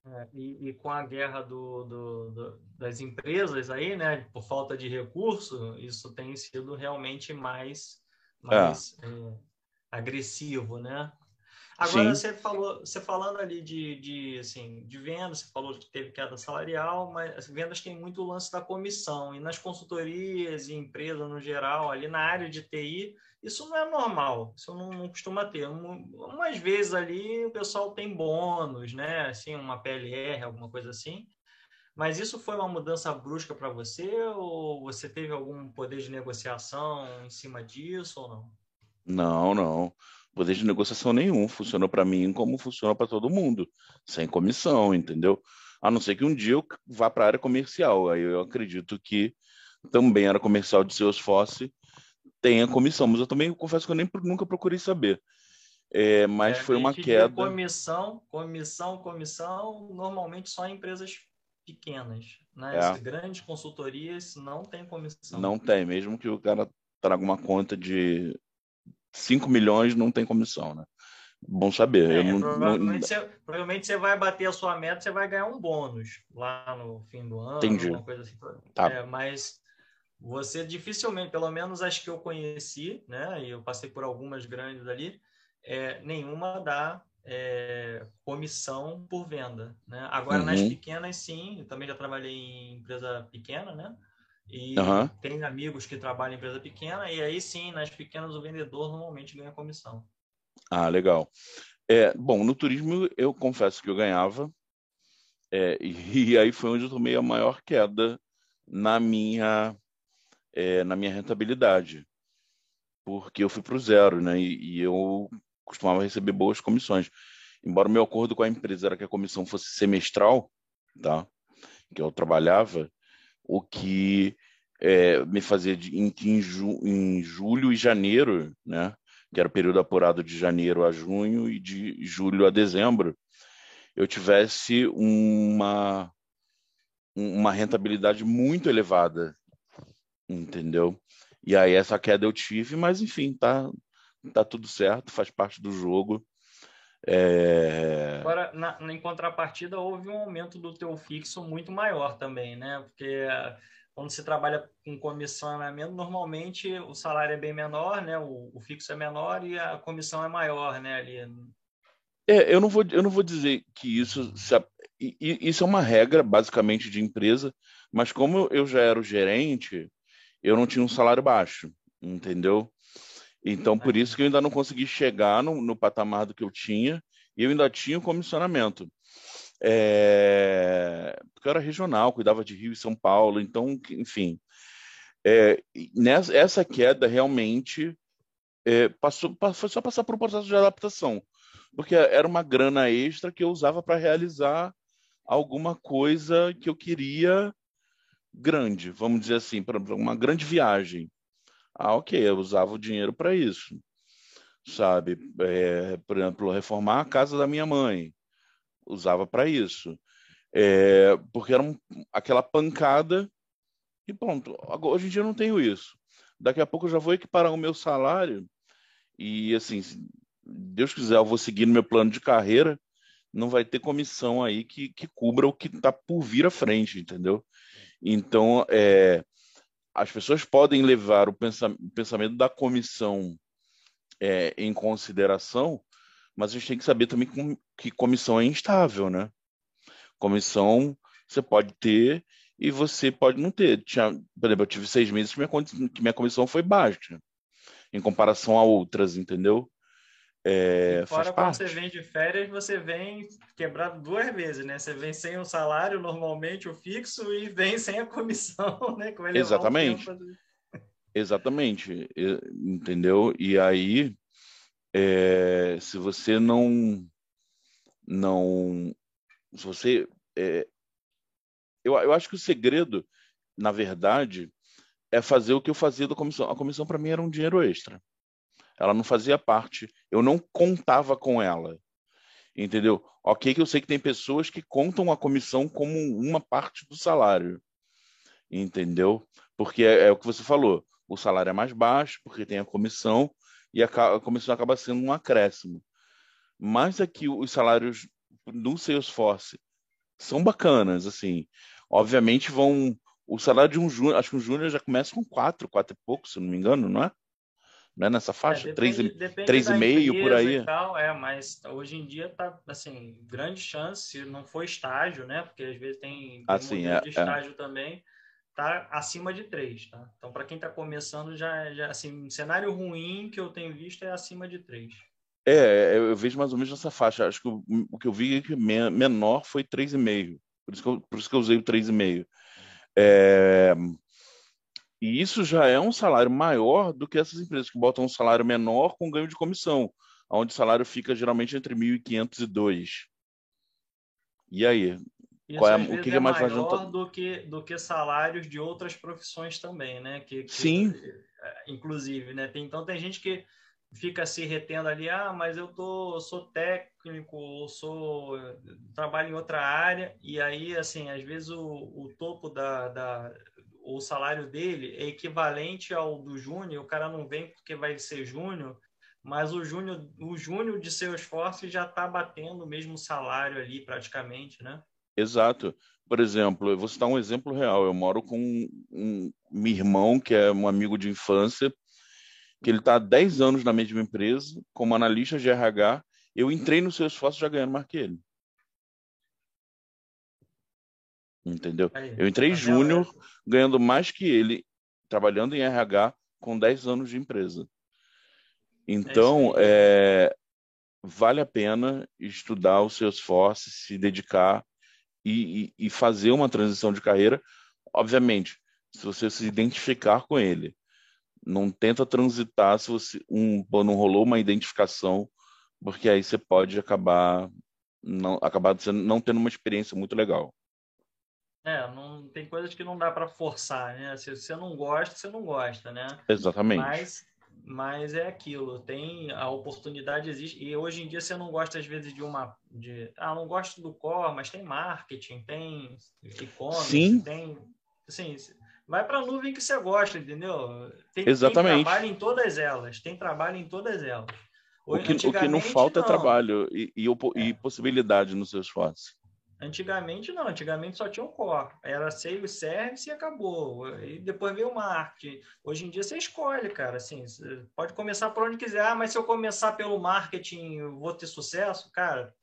É, e, e, com a guerra do, do, do, das empresas aí, né, por falta de recurso, isso tem sido realmente mais, mais é. É, agressivo, né? Agora Sim. você falou, você falando ali de, de, assim, de vendas, você falou que teve queda salarial, mas vendas tem muito o lance da comissão e nas consultorias e empresas no geral, ali na área de TI, isso não é normal, isso não, não costuma ter. Um, umas vezes ali o pessoal tem bônus, né? Assim, uma PLR, alguma coisa assim. Mas isso foi uma mudança brusca para você ou você teve algum poder de negociação em cima disso ou não? Não, não poder de negociação nenhum. Funcionou para mim como funciona para todo mundo, sem comissão, entendeu? A não ser que um dia eu vá para a área comercial. Aí eu acredito que também a área comercial de Salesforce tenha comissão, mas eu também confesso que eu nem nunca procurei saber. É, mas é, foi uma queda. Comissão, comissão, comissão, normalmente só em empresas pequenas. Né? É. Grandes consultorias não tem comissão. Não tem, mesmo que o cara traga uma conta de 5 milhões não tem comissão, né? Bom saber. É, não, provavelmente, não... Você, provavelmente, Você, vai bater a sua meta, você vai ganhar um bônus lá no fim do ano, Entendi. alguma coisa assim. Tá. É, mas você dificilmente, pelo menos as que eu conheci, né? E eu passei por algumas grandes ali, é, nenhuma dá é, comissão por venda. Né? Agora, uhum. nas pequenas, sim, eu também já trabalhei em empresa pequena, né? E uhum. tem amigos que trabalham em empresa pequena, e aí sim, nas pequenas, o vendedor normalmente ganha comissão. Ah, legal. É, bom, no turismo eu confesso que eu ganhava, é, e, e, aí foi onde eu tomei a maior queda na minha, é, na minha rentabilidade, porque eu fui para o zero, né? E, e, eu costumava receber boas comissões. Embora o meu acordo com a empresa era que a comissão fosse semestral, tá? Que eu trabalhava, o que é, me fazia de, em, em, ju, em, julho e janeiro, né, que era o período apurado de janeiro a junho e de julho a dezembro, eu tivesse uma, uma rentabilidade muito elevada, entendeu? E aí essa queda eu tive, mas enfim, tá, tá tudo certo, faz parte do jogo. É... Agora, na, em contrapartida, houve um aumento do teu fixo muito maior também, né? Porque quando se trabalha com comissionamento, normalmente o salário é bem menor, né? O, o fixo é menor e a comissão é maior, né? Ali. É, eu não vou, eu não vou dizer que isso isso é uma regra basicamente de empresa, mas como eu já era o gerente, eu não tinha um salário baixo, entendeu? Então, por isso que eu ainda não consegui chegar no, no patamar do que eu tinha, e eu ainda tinha o comissionamento. É, porque eu era regional, cuidava de Rio e São Paulo, então, enfim. É, nessa, essa queda realmente é, passou, foi só passar por um processo de adaptação, porque era uma grana extra que eu usava para realizar alguma coisa que eu queria grande, vamos dizer assim, para uma grande viagem. Ah, ok, eu usava o dinheiro para isso, sabe? É, por exemplo, reformar a casa da minha mãe, usava para isso. É, porque era um, aquela pancada e pronto. Hoje em dia eu não tenho isso. Daqui a pouco eu já vou equiparar o meu salário e, assim, se Deus quiser, eu vou seguir no meu plano de carreira, não vai ter comissão aí que, que cubra o que está por vir à frente, entendeu? Então, é, as pessoas podem levar o pensamento da comissão é, em consideração, mas a gente tem que saber também que comissão é instável, né? Comissão você pode ter e você pode não ter. Tinha, por exemplo, eu tive seis meses que minha, que minha comissão foi baixa em comparação a outras, entendeu? É, fora quando parte. você vem de férias, você vem quebrado duas vezes, né? Você vem sem o salário, normalmente o fixo, e vem sem a comissão, né? Exatamente. Um Exatamente. Entendeu? E aí, é, se você não. não se você. É, eu, eu acho que o segredo, na verdade, é fazer o que eu fazia da comissão. A comissão, para mim, era um dinheiro extra. Ela não fazia parte. Eu não contava com ela. Entendeu? Ok, que eu sei que tem pessoas que contam a comissão como uma parte do salário. Entendeu? Porque é, é o que você falou. O salário é mais baixo, porque tem a comissão. e a comissão acaba sendo um acréscimo. Mas aqui os salários no Salesforce são bacanas, assim. Obviamente vão o salário de um júnior, acho que um júnior já começa com quatro, quatro e pouco, se não me engano, não é? Não é nessa é, faixa? É, e meio por aí? Tal, é, mas hoje em dia tá, assim, grande chance, se não for estágio, né? Porque às vezes tem, assim, é, de estágio é. também, tá acima de três, tá? Então, para quem está começando, já, já, assim, cenário ruim que eu tenho visto é acima de três. É, eu vejo mais ou menos nessa faixa. Acho que o, o que eu vi que menor foi 3,5. Por isso que eu, por isso que eu usei o 3,5. É, e isso já é um salário maior do que essas empresas que botam um salário menor com ganho de comissão, onde o salário fica geralmente entre 1.500 e 2. E aí? Isso, Qual é, o que é, é mais maior do que do que salários de outras profissões também, né? Que, que Sim. É, inclusive, né? Tem, então tem gente que fica se retendo ali, ah, mas eu tô, sou técnico, ou sou trabalho em outra área, e aí, assim, às vezes o, o topo da, da, o salário dele é equivalente ao do júnior, o cara não vem porque vai ser júnior, mas o júnior, o júnior de seu esforço já está batendo o mesmo salário ali, praticamente, né? Exato. Por exemplo, eu vou citar um exemplo real. Eu moro com um, um irmão, que é um amigo de infância, que ele está há 10 anos na mesma empresa, como analista de RH. Eu entrei no seu esforço já ganhando mais que ele. Entendeu? Eu entrei júnior, ganhando mais que ele, trabalhando em RH com 10 anos de empresa. Então, é, é, vale a pena estudar o seu esforço, se dedicar e, e, e fazer uma transição de carreira. Obviamente, se você se identificar com ele não tenta transitar se você um não rolou uma identificação, porque aí você pode acabar não acabar não tendo uma experiência muito legal. É, não tem coisas que não dá para forçar, né? Se você não gosta, você não gosta, né? Exatamente. Mas mas é aquilo, tem a oportunidade existe e hoje em dia você não gosta às vezes de uma de ah, não gosto do core, mas tem marketing, tem e-commerce, tem assim, vai para a nuvem que você gosta, entendeu? Tem, Exatamente. Tem trabalho em todas elas, tem trabalho em todas elas. O que, o que não falta é não. é trabalho e, e, e é. possibilidade no seu esforço. Antigamente não, antigamente só tinha um core, era sales service e acabou. E depois veio o marketing. Hoje em dia você escolhe, cara, assim, pode começar por onde quiser. Ah, mas se eu começar pelo marketing, vou ter sucesso, cara.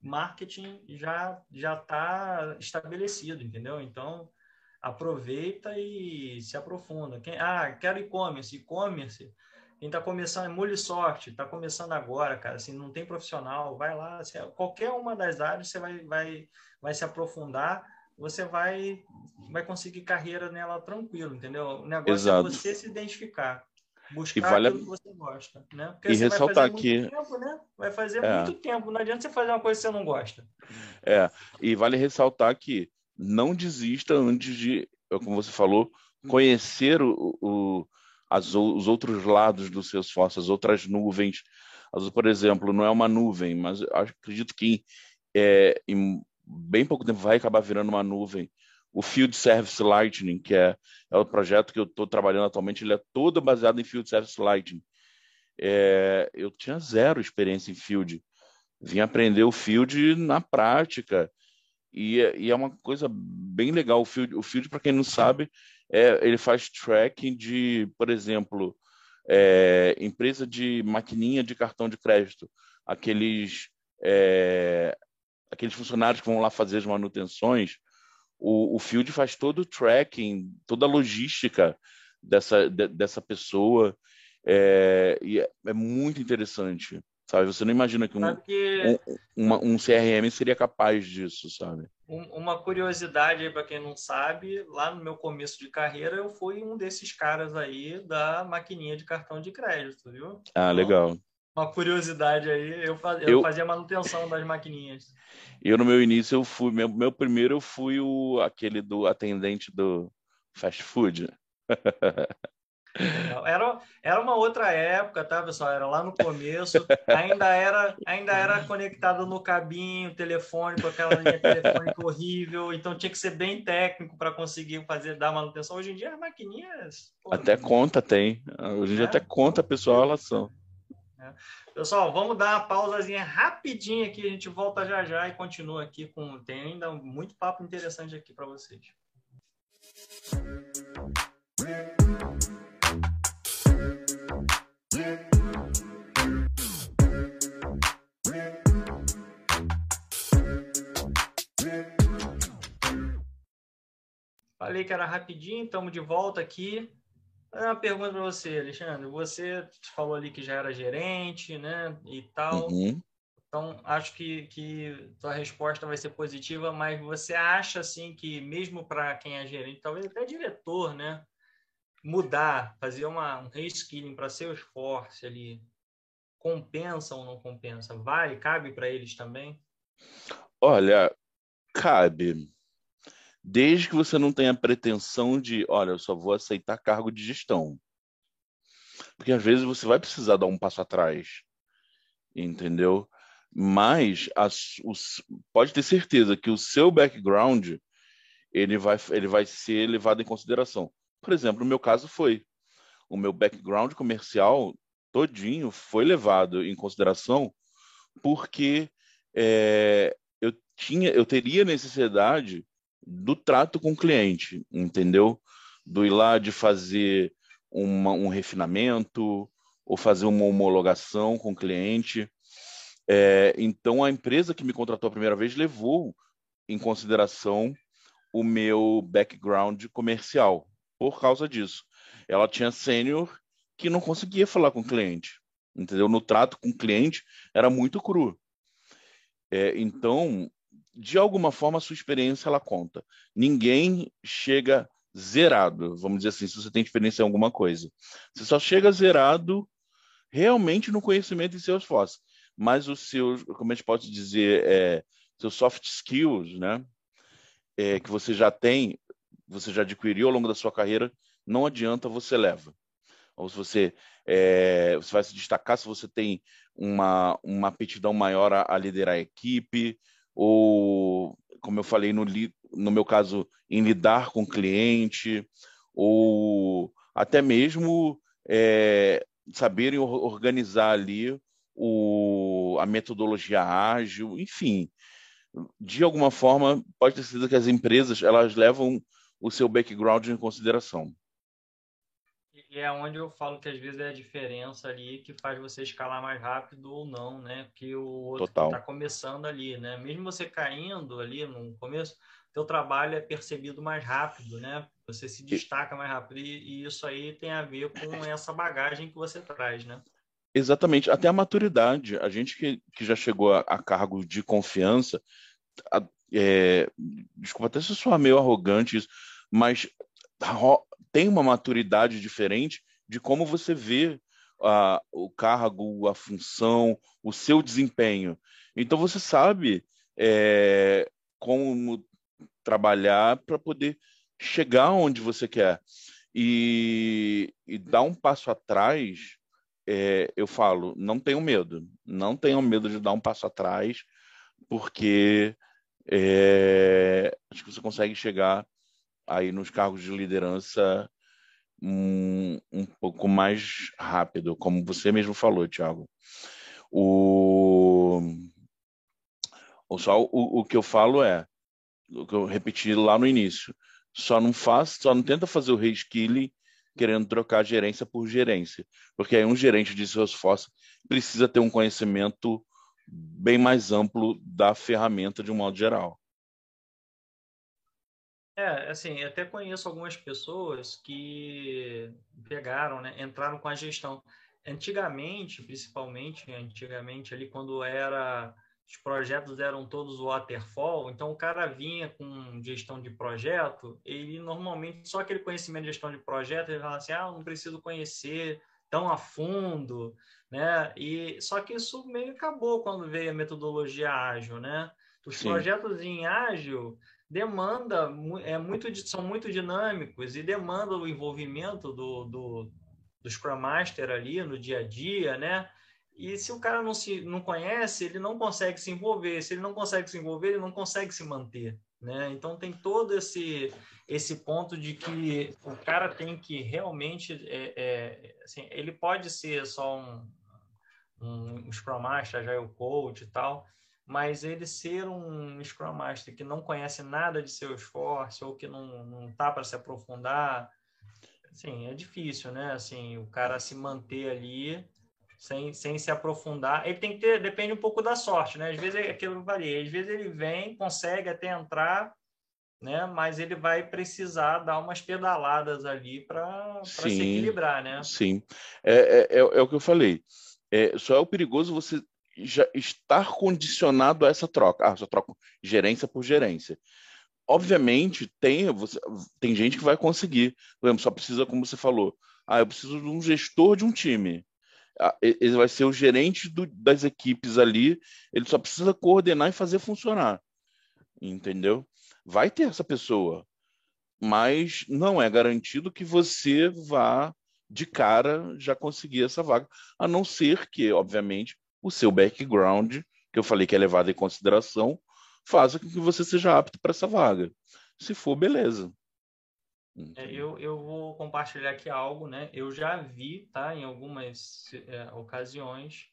Marketing já já está estabelecido, entendeu? Então, aproveita e se aprofunda. Quem, ah, quero e-commerce, e-commerce. Quem está começando é Mulisoft, está começando agora, cara. Assim, não tem profissional, vai lá. Assim, qualquer uma das áreas você vai, vai, vai se aprofundar, você vai, vai conseguir carreira nela tranquilo, entendeu? O negócio é Exato. é você se identificar. Buscar vale... aquilo que você gosta, né? Porque e você ressaltar vai fazer que tempo, né? vai fazer é. muito tempo. Não adianta você fazer uma coisa que você não gosta. É, e vale ressaltar que não desista antes de, como você falou, conhecer o, o as, os outros lados do seu esforço, as outras nuvens. As, por exemplo, não é uma nuvem, mas acredito que é, em bem pouco tempo vai acabar virando uma nuvem. O Field Service Lightning, que é, é o projeto que eu estou trabalhando atualmente, ele é todo baseado em Field Service Lightning. É, eu tinha zero experiência em Field. Vim aprender o Field na prática e, e, é uma coisa bem legal. O Field, o Field para quem não sabe, é, ele faz tracking de, por exemplo, é, empresa de maquininha de cartão de crédito, aqueles, é, aqueles funcionários que vão lá fazer as manutenções. O, o Field faz todo o tracking, toda a logística dessa, de, dessa pessoa. É, e é, é muito interessante sabe? Você não imagina que um, que... um, uma, um CRM seria capaz disso, sabe? Uma curiosidade para quem não sabe, lá no meu começo de carreira eu fui um desses caras aí da maquininha de cartão de crédito, viu? Ah, então, legal. Uma curiosidade aí, eu fazia, eu fazia manutenção das maquininhas. Eu no meu início eu fui, meu, meu primeiro eu fui o aquele do atendente do fast food. Era, era uma outra época, tá, pessoal? Era lá no começo, ainda era, ainda era conectado no cabinho telefônico, aquela linha telefônica horrível, então tinha que ser bem técnico para conseguir fazer dar manutenção. Hoje em dia as maquininhas. Pô, até conta tem. Hoje em dia é, até conta a pessoa a relação. Né? Pessoal, vamos dar uma pausazinha rapidinha aqui, a gente volta já já e continua aqui com tem ainda muito papo interessante aqui para vocês. Falei que era rapidinho, estamos de volta aqui. Uma pergunta para você, Alexandre. Você falou ali que já era gerente, né, e tal. Uhum. Então, acho que, que tua resposta vai ser positiva, mas você acha, assim, que mesmo para quem é gerente, talvez até diretor, né, mudar, fazer uma, um reskilling para seu esforço ali, compensa ou não compensa? Vale? Cabe para eles também? Olha, cabe desde que você não tenha pretensão de, olha, eu só vou aceitar cargo de gestão. Porque às vezes você vai precisar dar um passo atrás, entendeu? Mas as, os, pode ter certeza que o seu background ele vai, ele vai ser levado em consideração. Por exemplo, no meu caso foi. O meu background comercial todinho foi levado em consideração porque é, eu tinha, eu teria necessidade do trato com o cliente, entendeu? Do ir lá de fazer uma, um refinamento ou fazer uma homologação com o cliente. É, então, a empresa que me contratou a primeira vez levou em consideração o meu background comercial por causa disso. Ela tinha sênior que não conseguia falar com o cliente, entendeu? No trato com o cliente era muito cru. É, então, de alguma forma a sua experiência ela conta. Ninguém chega zerado, vamos dizer assim, se você tem experiência em alguma coisa. Você só chega zerado realmente no conhecimento em seus fósseis. Mas os seus, como a gente pode dizer, é, seus soft skills, né? É, que você já tem, você já adquiriu ao longo da sua carreira, não adianta você leva. Ou se você, é, você vai se destacar se você tem uma, uma aptidão maior a, a liderar a equipe, ou, como eu falei no, no meu caso, em lidar com o cliente, ou até mesmo é, saberem organizar ali o, a metodologia ágil, enfim. De alguma forma, pode ter sido que as empresas elas levam o seu background em consideração. E é onde eu falo que às vezes é a diferença ali que faz você escalar mais rápido ou não, né? Que o outro está começando ali, né? Mesmo você caindo ali no começo, teu trabalho é percebido mais rápido, né? Você se destaca mais rápido e, e isso aí tem a ver com essa bagagem que você traz, né? Exatamente, até a maturidade. A gente que, que já chegou a, a cargo de confiança, a, é, desculpa até se eu sou meio arrogante isso, mas tem uma maturidade diferente de como você vê uh, o cargo, a função, o seu desempenho. Então você sabe é, como trabalhar para poder chegar onde você quer. E, e dar um passo atrás, é, eu falo, não tenham medo. Não tenham medo de dar um passo atrás, porque é, acho que você consegue chegar aí nos cargos de liderança um, um pouco mais rápido, como você mesmo falou, Thiago. O, o, só, o, o que eu falo é, o que eu repeti lá no início, só não faz, só não tenta fazer o reskilling querendo trocar gerência por gerência, porque aí um gerente de Salesforce precisa ter um conhecimento bem mais amplo da ferramenta de um modo geral. É, assim, até conheço algumas pessoas que pegaram, né, entraram com a gestão. Antigamente, principalmente, antigamente ali quando era os projetos eram todos waterfall, então o cara vinha com gestão de projeto, ele normalmente só aquele conhecimento de gestão de projeto, ele fala assim: "Ah, não preciso conhecer tão a fundo", né? E só que isso meio acabou quando veio a metodologia ágil, né? Os Sim. projetos em ágil demanda é muito são muito dinâmicos e demanda o envolvimento do, do, do Scrum Master ali no dia a dia, né? E se o cara não se não conhece, ele não consegue se envolver. Se ele não consegue se envolver, ele não consegue se manter, né? Então tem todo esse esse ponto de que o cara tem que realmente é, é, assim, ele pode ser só um um Scrum Master, já é o coach e tal, mas ele ser um Scrum Master que não conhece nada de seu esforço ou que não, não tá para se aprofundar, assim, é difícil, né? Assim, o cara se manter ali sem, sem se aprofundar. Ele tem que ter, depende um pouco da sorte, né? Às vezes é aquilo que eu falei, às vezes ele vem, consegue até entrar, né? Mas ele vai precisar dar umas pedaladas ali para se equilibrar, né? Sim, é, é, é, é o que eu falei. É, só é o perigoso você já estar condicionado a essa troca. Ah, só troco gerência por gerência. Obviamente, tem, você, tem gente que vai conseguir. Por exemplo, só precisa, como você falou, ah, eu preciso de um gestor de um time. Ah, ele vai ser o gerente do, das equipes ali, ele só precisa coordenar e fazer funcionar. Entendeu? Vai ter essa pessoa, mas não é garantido que você vá de cara já conseguir essa vaga, a não ser que, obviamente, o seu background, que eu falei que é levado em consideração, faça com que você seja apto para essa vaga. Se for, beleza. É, eu, eu vou compartilhar aqui algo, né? Eu já vi, tá, em algumas é, ocasiões,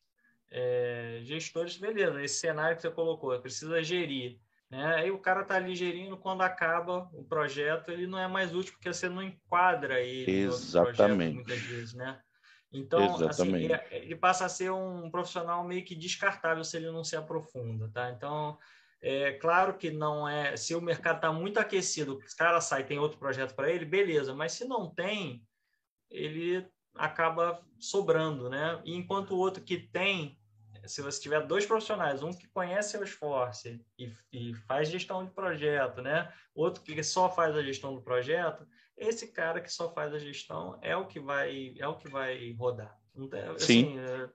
é, gestores, beleza, esse cenário que você colocou, precisa gerir. Né? Aí o cara está ali gerindo, quando acaba o projeto, ele não é mais útil porque você não enquadra ele Exatamente. Projeto, muitas vezes, né? Então, assim, ele, ele, passa a ser um profissional meio que descartável se ele não se aprofunda, tá? Então, é claro que não é. Se o mercado está muito aquecido, o cara sai tem outro projeto para ele, beleza. Mas se não tem, ele acaba sobrando, né? E enquanto o outro que tem, se você tiver dois profissionais, um que conhece o esforço e, e faz gestão de projeto, né? Outro que só faz a gestão do projeto, esse cara que só faz a gestão é o que vai é o que vai rodar. Assim, Sim. É,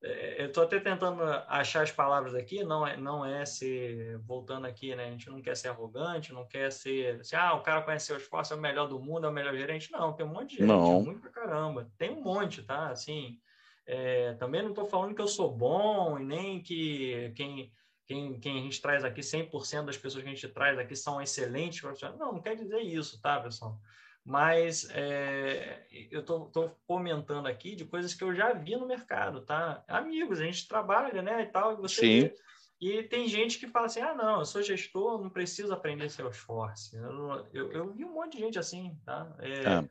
é, eu estou até tentando achar as palavras aqui, não é, não é ser, voltando aqui, né? A gente não quer ser arrogante, não quer ser, assim, ah, o cara conhece o esforço, é o melhor do mundo, é o melhor gerente. Não, tem um monte de gente, não. É muito pra caramba. Tem um monte, tá? Assim, é, também não estou falando que eu sou bom e nem que quem, quem, quem a gente traz aqui, 100% das pessoas que a gente traz aqui são excelentes profissionais. Não, não quer dizer isso, tá, pessoal? mas é, eu estou comentando aqui de coisas que eu já vi no mercado, tá? Amigos, a gente trabalha, né, e tal, e você Sim. Vê, e tem gente que fala assim, ah, não, eu sou gestor, não preciso aprender Salesforce. Eu, eu, eu vi um monte de gente assim, tá? É, é.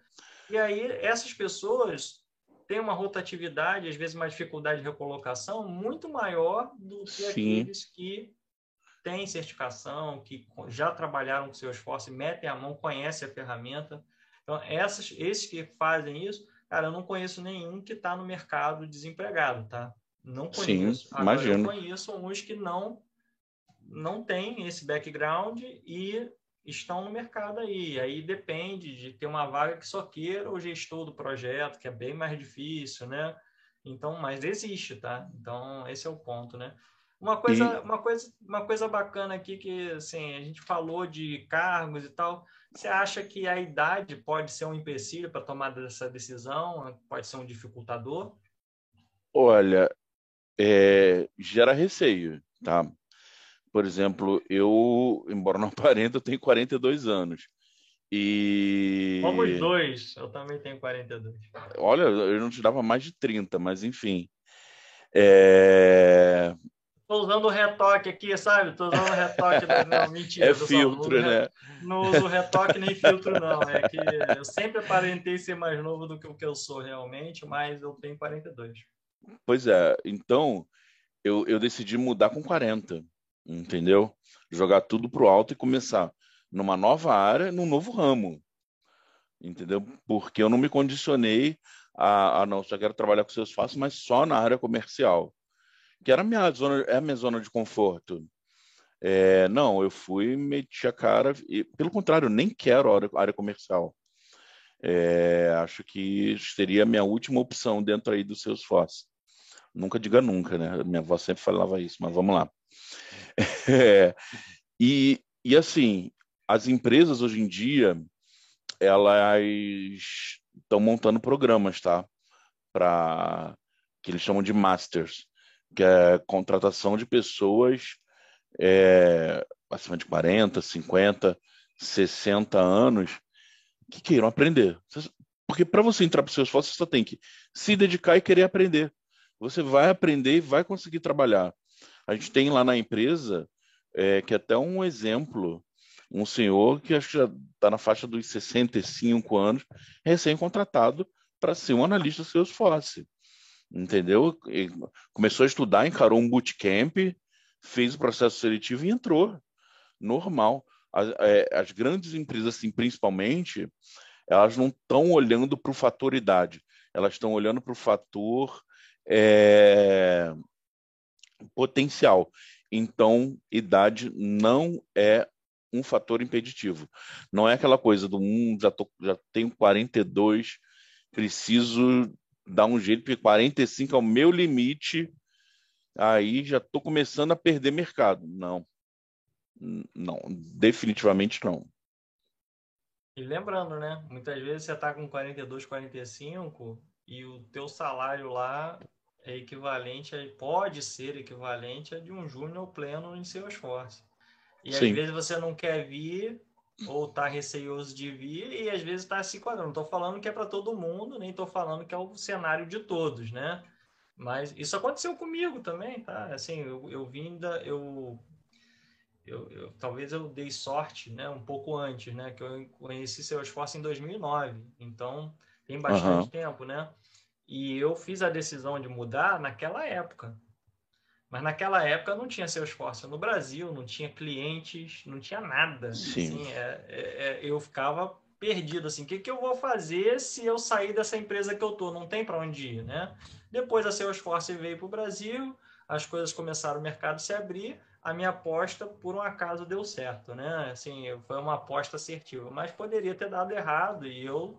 E aí, essas pessoas têm uma rotatividade, às vezes uma dificuldade de recolocação muito maior do que Sim. aqueles que têm certificação, que já trabalharam com Salesforce, metem a mão, conhecem a ferramenta, então, essas, esses que fazem isso, cara, eu não conheço nenhum que está no mercado desempregado, tá? Não conheço. Sim, Agora, imagino. eu conheço uns que não não têm esse background e estão no mercado aí. Aí depende de ter uma vaga que só queira o gestor do projeto, que é bem mais difícil, né? Então, mas existe, tá? Então, esse é o ponto, né? Uma coisa, e... uma coisa, uma coisa bacana aqui que assim, a gente falou de cargos e tal. Você acha que a idade pode ser um empecilho para tomar essa decisão? Pode ser um dificultador? Olha, é, gera receio, tá? Por exemplo, eu, embora não aparente, eu tenho 42 anos. E. Somos dois, eu também tenho 42. Olha, eu não te dava mais de 30, mas enfim. É... Tô usando o retoque aqui, sabe? Tô usando o retoque. Não, mentira. É filtro, não, né? Não uso retoque nem filtro, não. É que eu sempre aparentei ser mais novo do que o que eu sou realmente, mas eu tenho 42. Pois é. Então, eu, eu decidi mudar com 40, entendeu? Jogar tudo pro alto e começar numa nova área, num novo ramo, entendeu? Porque eu não me condicionei a, a não, só quero trabalhar com seus faces, mas só na área comercial que era a minha zona, é a minha zona de conforto. É, não, eu fui, meti a cara, e, pelo contrário, nem quero área, área comercial. É, acho que seria a minha última opção dentro aí seus Salesforce. Nunca diga nunca, né? Minha avó sempre falava isso, mas vamos lá. É, e, e assim, as empresas hoje em dia, elas estão montando programas, tá? Para que eles chamam de masters que é contratação de pessoas é, acima de 40, 50, 60 anos que queiram aprender. Porque para você entrar para os seus esforços, você só tem que se dedicar e querer aprender. você vai aprender e vai conseguir trabalhar. A gente tem lá na empresa, é, que é até um exemplo, um senhor que acho que já está na faixa dos 65 anos, recém-contratado para ser um analista Salesforce. Entendeu? E começou a estudar, encarou um bootcamp, fez o processo seletivo e entrou. Normal. As, é, as grandes empresas, assim, principalmente, elas não estão olhando para o fator idade, elas estão olhando para o fator é, potencial. Então, idade não é um fator impeditivo. Não é aquela coisa do um já, tô, já tenho 42, preciso dar um jeito, porque 45 é o meu limite, aí já estou começando a perder mercado. Não. Não, definitivamente não. E lembrando, né? Muitas vezes você está com 42, 45 e o teu salário lá é equivalente, a, pode ser equivalente a de um júnior pleno em seu esforço. E Sim. às vezes você não quer vir ou está receioso de vir e às vezes está se quadrando. Não estou falando que é para todo mundo, nem estou falando que é o cenário de todos, né? Mas isso aconteceu comigo também, tá? Assim, eu, eu vim da... Eu, eu, eu, talvez eu dei sorte, né? Um pouco antes, né? Que eu conheci seu esforço em 2009. Então, tem bastante uhum. tempo, né? E eu fiz a decisão de mudar naquela época. Mas naquela época não tinha seu esforço no Brasil, não tinha clientes, não tinha nada. Sim. Assim, é, é, é, eu ficava perdido assim. O que, que eu vou fazer se eu sair dessa empresa que eu tô? Não tem para onde ir, né? Depois a seu esforço veio para o Brasil, as coisas começaram, o mercado se abrir. A minha aposta, por um acaso, deu certo, né? Assim, foi uma aposta assertiva, mas poderia ter dado errado e eu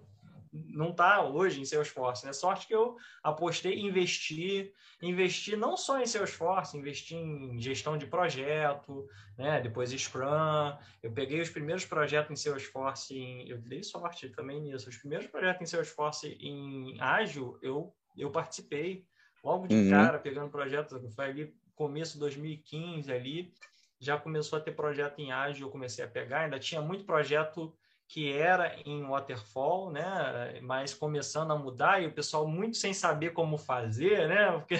não está hoje em Salesforce, né? Sorte que eu apostei, investi, investi não só em Salesforce, investi em gestão de projeto, né? Depois Scrum, eu peguei os primeiros projetos em Salesforce, em, eu dei sorte também nisso, os primeiros projetos em Salesforce em ágil, eu, eu participei logo de uhum. cara, pegando projetos, foi ali começo de 2015 ali, já começou a ter projeto em ágil, eu comecei a pegar, ainda tinha muito projeto que era em waterfall, né? Mas começando a mudar e o pessoal muito sem saber como fazer, né? Porque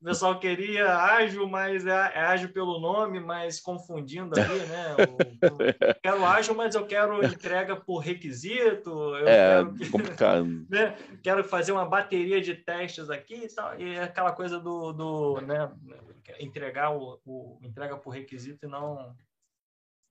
o pessoal queria ágil, mas é, é ágil pelo nome, mas confundindo ali, né? Eu, eu quero ágil, mas eu quero entrega por requisito. é quero, complicado. Né? Quero fazer uma bateria de testes aqui e tal, e aquela coisa do, do né? entregar o, o entrega por requisito e não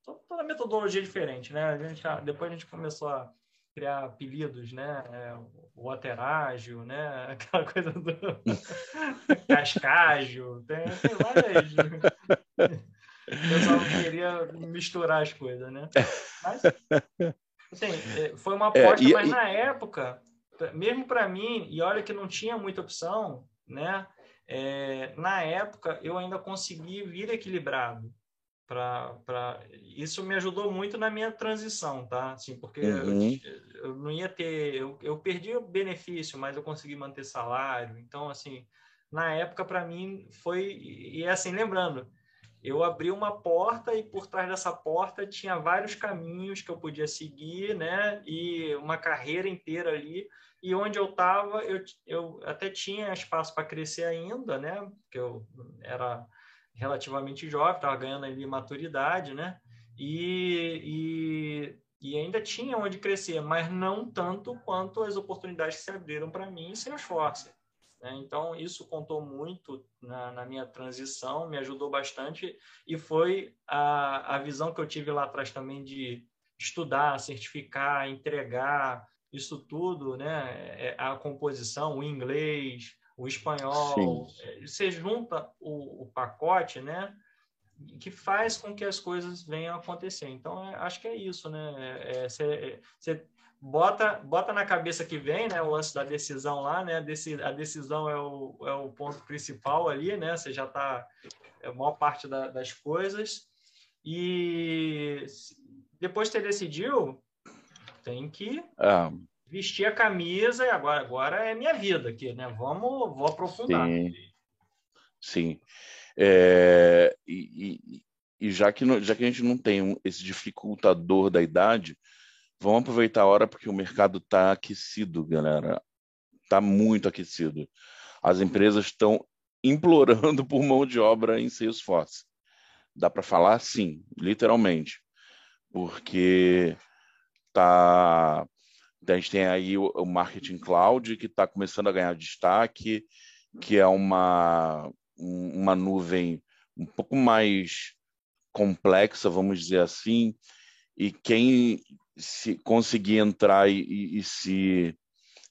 toda metodologia diferente, né? A gente, depois a gente começou a criar apelidos, né? É, o waterágio, né? Aquela coisa do cascágio, tem, tem várias. o pessoal queria misturar as coisas, né? Mas, assim, é, foi uma é, aposta, é, e, mas e... na época, mesmo para mim, e olha que não tinha muita opção, né? É, na época, eu ainda consegui vir equilibrado para isso me ajudou muito na minha transição tá? Assim porque uhum. eu, eu, não ia ter eu, eu perdi o benefício mas eu consegui manter salário. Então assim na época para mim foi e é assim lembrando eu abri uma porta e por trás dessa porta tinha vários caminhos que eu podia seguir né? E uma carreira inteira ali. E onde eu estava eu, eu até tinha espaço para crescer ainda né? Porque eu era relativamente jovem, estava ganhando ali maturidade, né? E, e, e, ainda tinha onde crescer, mas não tanto quanto as oportunidades que se abriram para mim em Salesforce. Né? Então, isso contou muito na, na, minha transição, me ajudou bastante e foi a, a visão que eu tive lá atrás também de estudar, certificar, entregar, isso tudo, né? É, a composição, o inglês, o espanhol. Sim. É, você junta o, o, pacote, né? Que faz com que as coisas venham a acontecer. Então, é, acho que é isso, né? É, você, você bota, bota na cabeça que vem, né? O lance da decisão lá, né? Desse, a decisão é o, é o ponto principal ali, né? Você já está é a maior parte da, das coisas. E depois que você decidiu, tem que ah vestir a camisa e agora, agora é minha vida aqui, né? Vamos, vou aprofundar. Sim. Sim. É, e, e, e, já, que, já que a gente não tem esse dificultador da idade, vamos aproveitar a hora porque o mercado está aquecido, galera. Está muito aquecido. as empresas estão implorando por mão de obra em Salesforce. Dá para falar sim, literalmente, porque tá a gente tem aí o, o marketing cloud que está começando a ganhar destaque, que é uma uma nuvem um pouco mais complexa, vamos dizer assim, e quem se conseguir entrar e, e, e se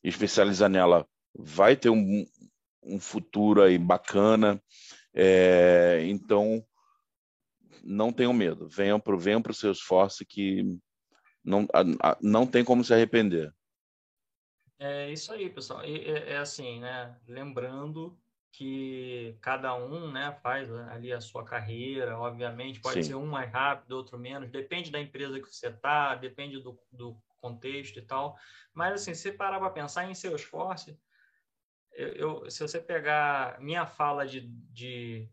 especializar nela vai ter um, um futuro aí bacana. É, então, não tenham medo. Venham para venham o seu esforço que não, não tem como se arrepender. É isso aí, pessoal. É, é assim, né? Lembrando que cada um né, faz ali a sua carreira, obviamente, pode Sim. ser um mais rápido, outro menos, depende da empresa que você está, depende do, do contexto e tal. Mas, assim, se parar para pensar em seu esforço, eu, eu, se você pegar minha fala de, de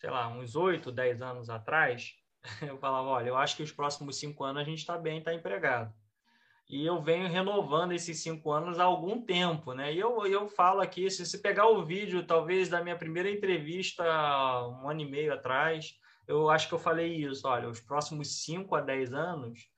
sei lá, uns oito, dez anos atrás, eu falava, olha, eu acho que os próximos cinco anos a gente está bem, está empregado. E eu venho renovando esses cinco anos há algum tempo, né? E eu, eu falo aqui, se você pegar o vídeo, talvez, da minha primeira entrevista, um ano e meio atrás, eu acho que eu falei isso, olha, os próximos cinco a dez anos,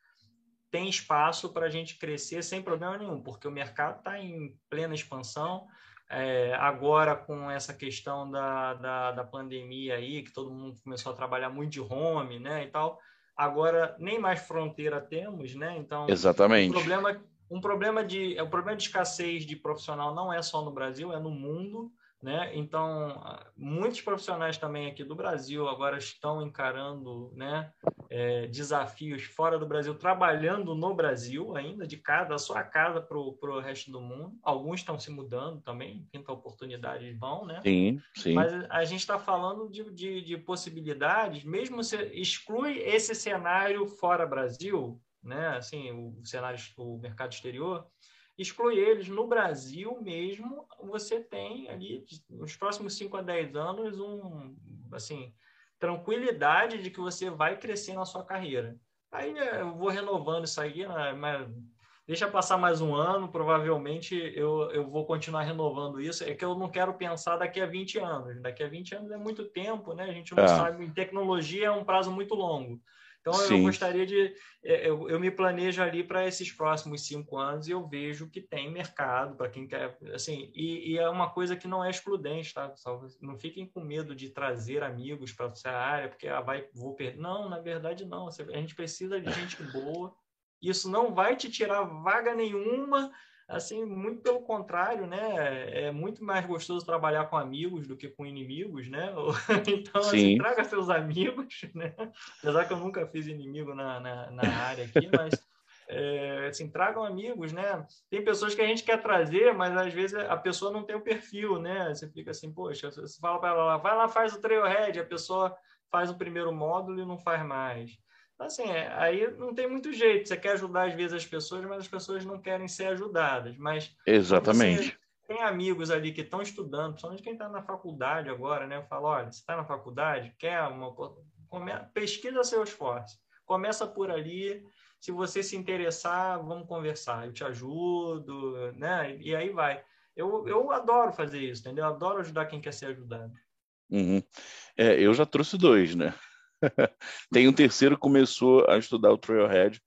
tem espaço para a gente crescer sem problema nenhum, porque o mercado está em plena expansão. É, agora, com essa questão da, da, da, pandemia aí, que todo mundo começou a trabalhar muito de home, né, e tal, agora nem mais fronteira temos, né? Então, Exatamente. Um problema, um problema de, o problema de escassez de profissional não é só no Brasil, é no mundo. Né? Então, muitos profissionais também aqui do Brasil agora estão encarando né, é, desafios fora do Brasil, trabalhando no Brasil ainda, de casa, da sua casa para o resto do mundo. Alguns estão se mudando também, pinta oportunidades vão, né? Sim, sim. Mas a gente está falando de, de, de, possibilidades, mesmo se exclui esse cenário fora Brasil, né? Assim, o cenário, o mercado exterior, exclui eles. No Brasil mesmo, você tem ali, nos próximos 5 a 10 anos, um, assim, tranquilidade de que você vai crescer na sua carreira. Aí né, eu vou renovando isso aí, né, mas deixa passar mais um ano, provavelmente eu, eu vou continuar renovando isso. É que eu não quero pensar daqui a 20 anos. Daqui a 20 anos é muito tempo, né? A gente não é. sabe, tecnologia é um prazo muito longo. Então, Sim. eu gostaria de. É, eu, eu me planejo ali para esses próximos cinco anos e eu vejo que tem mercado para quem quer. Assim, e, e, é uma coisa que não é excludente, tá? Não fiquem com medo de trazer amigos para essa área, porque ah, vai, vou perder. Não, na verdade, não. A gente precisa de gente boa. Isso não vai te tirar vaga nenhuma assim, muito pelo contrário, né? É muito mais gostoso trabalhar com amigos do que com inimigos, né? Então, assim, traga seus amigos, né? Apesar que eu nunca fiz inimigo na, na, na área aqui, mas é, assim, tragam amigos, né? Tem pessoas que a gente quer trazer, mas às vezes a pessoa não tem o perfil, né? Você fica assim, poxa, você fala para ela, vai lá, faz o trailhead, a pessoa faz o primeiro módulo e não faz mais. Assim, é, aí não tem muito jeito. Você quer ajudar às vezes as pessoas, mas as pessoas não querem ser ajudadas. Mas exatamente. Tem amigos ali que estão estudando, principalmente quem está na faculdade agora, né? Eu falo, olha, você está na faculdade, quer uma come... pesquisa seu esforço. Começa por ali. Se você se interessar, vamos conversar. Eu te ajudo, né? E aí vai. Eu, eu adoro fazer isso, entendeu? Eu adoro ajudar quem quer ser ajudado. Uhum. É, eu já trouxe dois, né? Tem um terceiro que começou a estudar o Trailhead,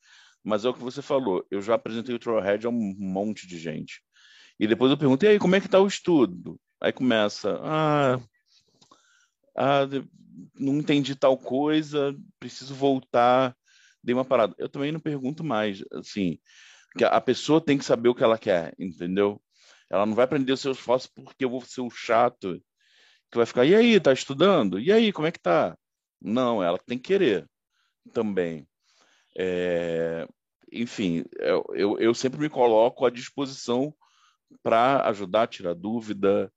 mas é o que você falou, eu já apresentei o Trailhead a um monte de gente. E depois eu pergunto, e aí, como é que está o estudo? Aí começa, ah, ah, não entendi tal coisa, preciso voltar, dei uma parada. Eu também não pergunto mais, assim, a pessoa tem que saber o que ela quer, entendeu? Ela não vai aprender os seus esforços porque eu vou ser o chato que vai ficar, e aí, tá estudando? E aí, como é que tá? Não, ela tem que querer também. É, enfim, eu, eu, eu, sempre me coloco à disposição para ajudar a tirar dúvida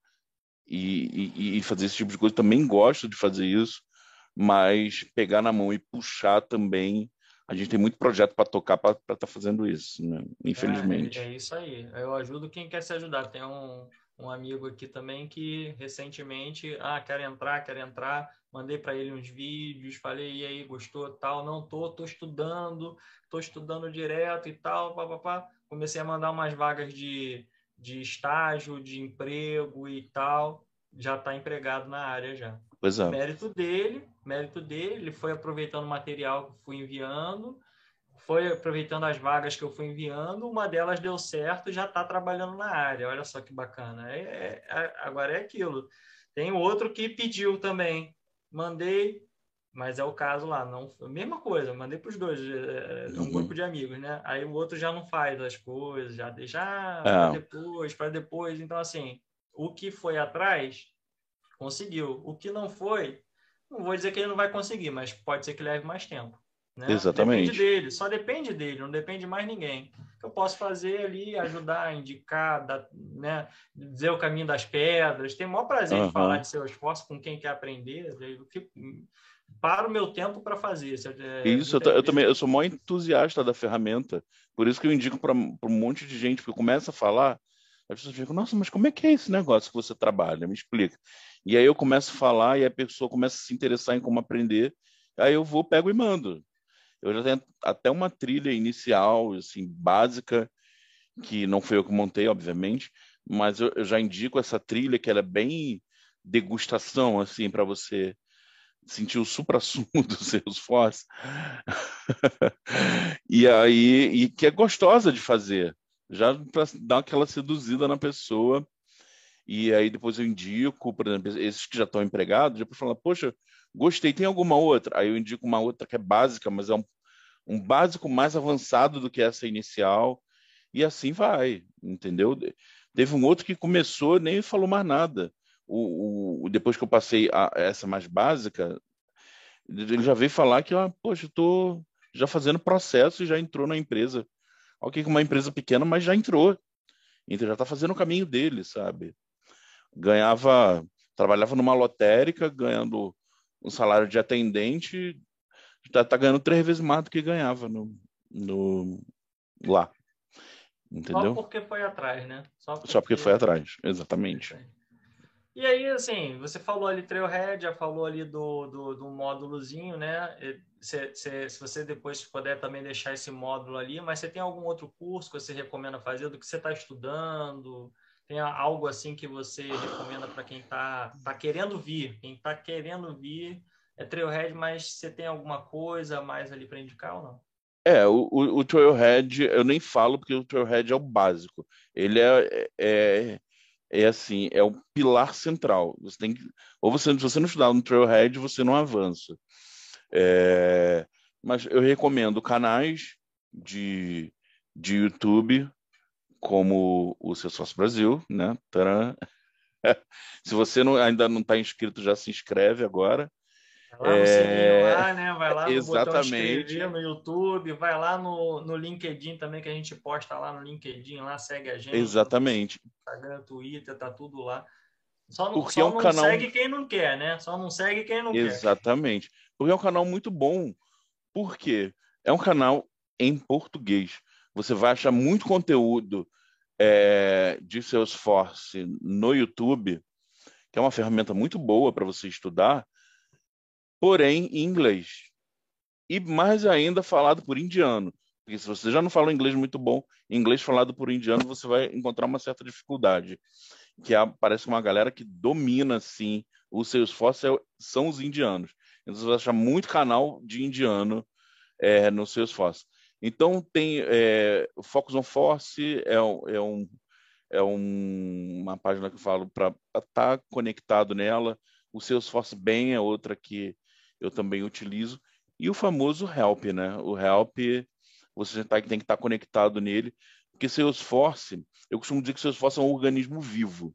e, e, e, fazer esse tipo de coisa. Também gosto de fazer isso, mas pegar na mão e puxar também. A gente tem muito projeto para tocar para estar tá fazendo isso, né? infelizmente. É, é, isso aí. Eu ajudo quem quer se ajudar. Tem um, um amigo aqui também que recentemente, ah, quer entrar, quer entrar mandei para ele uns vídeos, falei, e aí, gostou, tal, não tô, tô estudando, tô estudando direto e tal, papapá. Comecei a mandar umas vagas de, de estágio, de emprego e tal, já está empregado na área já. Pois é. Mérito dele, mérito dele, ele foi aproveitando o material que fui enviando, foi aproveitando as vagas que eu fui enviando, uma delas deu certo, já está trabalhando na área. Olha só que bacana. É, é, é, agora é aquilo. Tem outro que pediu também, mandei, mas é o caso lá, não, mesma coisa, mandei para os dois, é, é um uhum. grupo de amigos, né? Aí o outro já não faz as coisas, já deixa ah, é. para depois, para depois. Então assim, o que foi atrás conseguiu, o que não foi, não vou dizer que ele não vai conseguir, mas pode ser que leve mais tempo. Né? Exatamente. Depende dele, só depende dele, não depende mais ninguém. O que eu posso fazer ali, ajudar, indicar, dar, né, dizer o caminho das pedras. Tenho o maior prazer uhum. de falar de seu esforço com quem quer aprender. Eu fico, para o meu tempo para fazer. É, isso, eu, eu, também eu sou maior entusiasta da ferramenta, por isso que eu indico para um monte de gente, porque começa a falar, as pessoas ficam, nossa, mas como é que é esse negócio que você trabalha? Me explica. E aí eu começo a falar e a pessoa começa a se interessar em como aprender, aí eu vou, pego e mando. Eu já tenho até uma trilha inicial, assim, básica, que não foi eu que montei, obviamente, mas eu, eu já indico essa trilha que ela é bem degustação, assim, para você sentir o supra-sumo dos seus fós. e aí, e que é gostosa de fazer, já para dar aquela seduzida na pessoa. E aí depois eu indico, por exemplo, esses que já estão empregados, depois falar, poxa, gostei, tem alguma outra? Aí eu indico uma outra que é básica, mas é um, um básico mais avançado do que essa inicial, e assim vai, entendeu? Teve um outro que começou nem falou mais nada o, o, depois que eu passei a essa mais básica, ele já veio falar que, ah, poxa, estou já fazendo processo e já entrou na empresa. Ok, com uma empresa pequena, mas já entrou. Então já está fazendo o caminho dele, sabe? Ganhava, trabalhava numa lotérica, ganhando um salário de atendente, está tá ganhando três vezes mais do que ganhava no, no lá. Entendeu? Só porque foi atrás, né? Só porque, Só porque foi atrás, exatamente. E aí, assim, você falou ali Trailhead, já falou ali do, do, do módulozinho, né? Se, se, se, você depois puder também deixar esse módulo ali, mas você tem algum outro curso que você recomenda fazer, do que você está estudando? Tem algo assim que você recomenda para quem está tá querendo vir? Quem está querendo vir é Trailhead, mas você tem alguma coisa mais ali para indicar ou não? É, o, o, o Trailhead, eu nem falo porque o Trailhead é o básico. Ele é, é é assim, é o pilar central. Você tem que, ou você, se você não estudar no Trailhead, você não avança. É, mas eu recomendo canais de, de YouTube, como o Salesforce Brasil, né? Se você não, ainda não está inscrito, já se inscreve agora. Vai lá no é... lá, né? Vai lá no Exatamente. no YouTube, vai lá no, no LinkedIn também, que a gente posta lá no LinkedIn, lá segue a gente. Exatamente. Instagram, Twitter, tá tudo lá. Só não, só é um não canal... segue quem não quer, né? Só não segue quem não Exatamente. quer. Exatamente. Porque é um canal muito bom. Por quê? É um canal em português. Você vai achar muito conteúdo é, de Salesforce no YouTube, que é uma ferramenta muito boa para você estudar, porém em inglês. E mais ainda falado por indiano. Porque se você já não fala inglês muito bom, inglês falado por indiano, você vai encontrar uma certa dificuldade. Que é, parece uma galera que domina, assim, o Salesforce é, são os indianos. Então você vai achar muito canal de indiano é, no Salesforce. Então tem é, Focus on Force é, é, um, é um, uma página que eu falo para estar tá conectado nela. O Salesforce Bem é outra que eu também utilizo. E o famoso help, né? O help, você tá, tem que estar conectado nele, porque Salesforce, eu costumo dizer que Salesforce é um organismo vivo.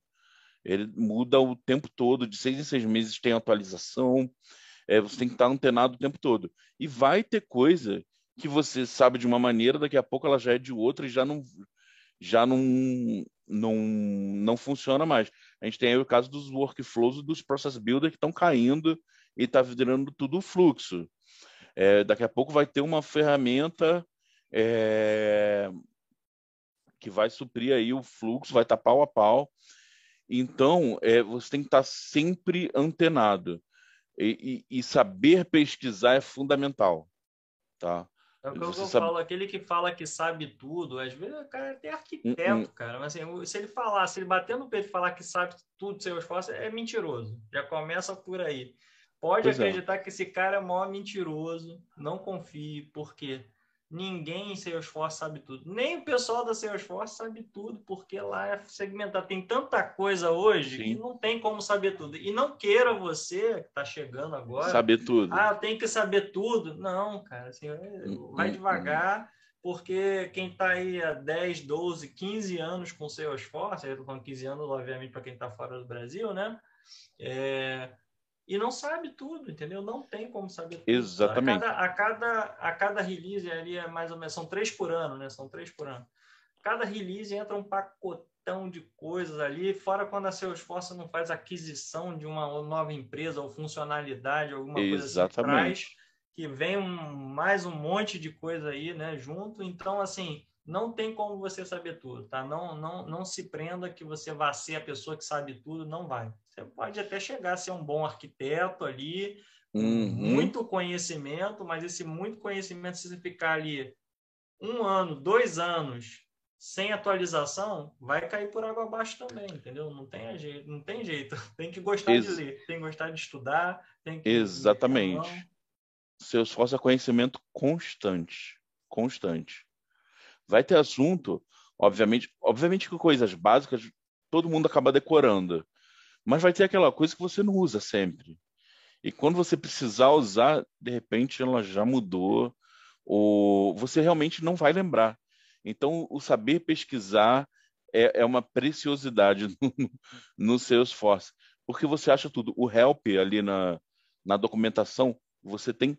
Ele muda o tempo todo, de seis em seis meses tem atualização, é, você tem que estar antenado o tempo todo. E vai ter coisa que você sabe de uma maneira, daqui a pouco ela já é de outra e já não, já não, não, não funciona mais. A gente tem aí o caso dos workflows dos process builder que estão caindo e está virando tudo fluxo. É, daqui a pouco vai ter uma ferramenta é, que vai suprir aí o fluxo, vai estar tá pau a pau. Então, é, você tem que estar tá sempre antenado. E, e, e, saber pesquisar é fundamental. Tá? É o que eu sabe... falo, aquele que fala que sabe tudo, às vezes o cara é até arquiteto, uh -uh. cara. Mas assim, se ele falar, se ele bater no peito e falar que sabe tudo seu esforço, é mentiroso. Já começa por aí. Pode pois é. acreditar é. que esse cara é maior mentiroso, não confie, porque ninguém em Salesforce sabe tudo. Nem o pessoal da Salesforce sabe tudo, porque lá é segmentado. Tem tanta coisa hoje Sim. que não tem como saber tudo. E não queira você, que está chegando agora... Saber tudo. Ah, tem que saber tudo. Não, cara. Assim, hum, vai hum, devagar, hum. porque quem está aí há 10, 12, 15 anos com Salesforce, eu estou falando 15 anos, obviamente, para quem está fora do Brasil, né? É e não sabe tudo, entendeu? Não tem como saber tudo. Exatamente. A cada, a cada, a cada release ali é mais ou menos, são três por ano, né? São três por ano. Cada release entra um pacotão de coisas ali, fora quando a Salesforce não faz aquisição de uma nova empresa ou funcionalidade, alguma coisa assim que traz, que vem um, mais um monte de coisa aí, né, junto. Então, assim, não tem como você saber tudo, tá? Não, não, não se prenda que você vai ser a pessoa que sabe tudo, não vai. Você pode até chegar a ser um bom arquiteto ali, uhum. muito conhecimento, mas esse muito conhecimento, se você ficar ali um ano, dois anos sem atualização, vai cair por água abaixo também, entendeu? Não tem jeito, não tem jeito. Tem que gostar Ex de ler, tem que gostar de estudar, tem que Exatamente. Seu esforço é conhecimento constante, constante. Vai ter assunto, obviamente, obviamente que coisas básicas todo mundo acaba decorando, mas vai ter aquela coisa que você não usa sempre. E quando você precisar usar, de repente ela já mudou, ou você realmente não vai lembrar. Então, o saber pesquisar é, é uma preciosidade no, no seu esforço, porque você acha tudo. O help ali na, na documentação, você tem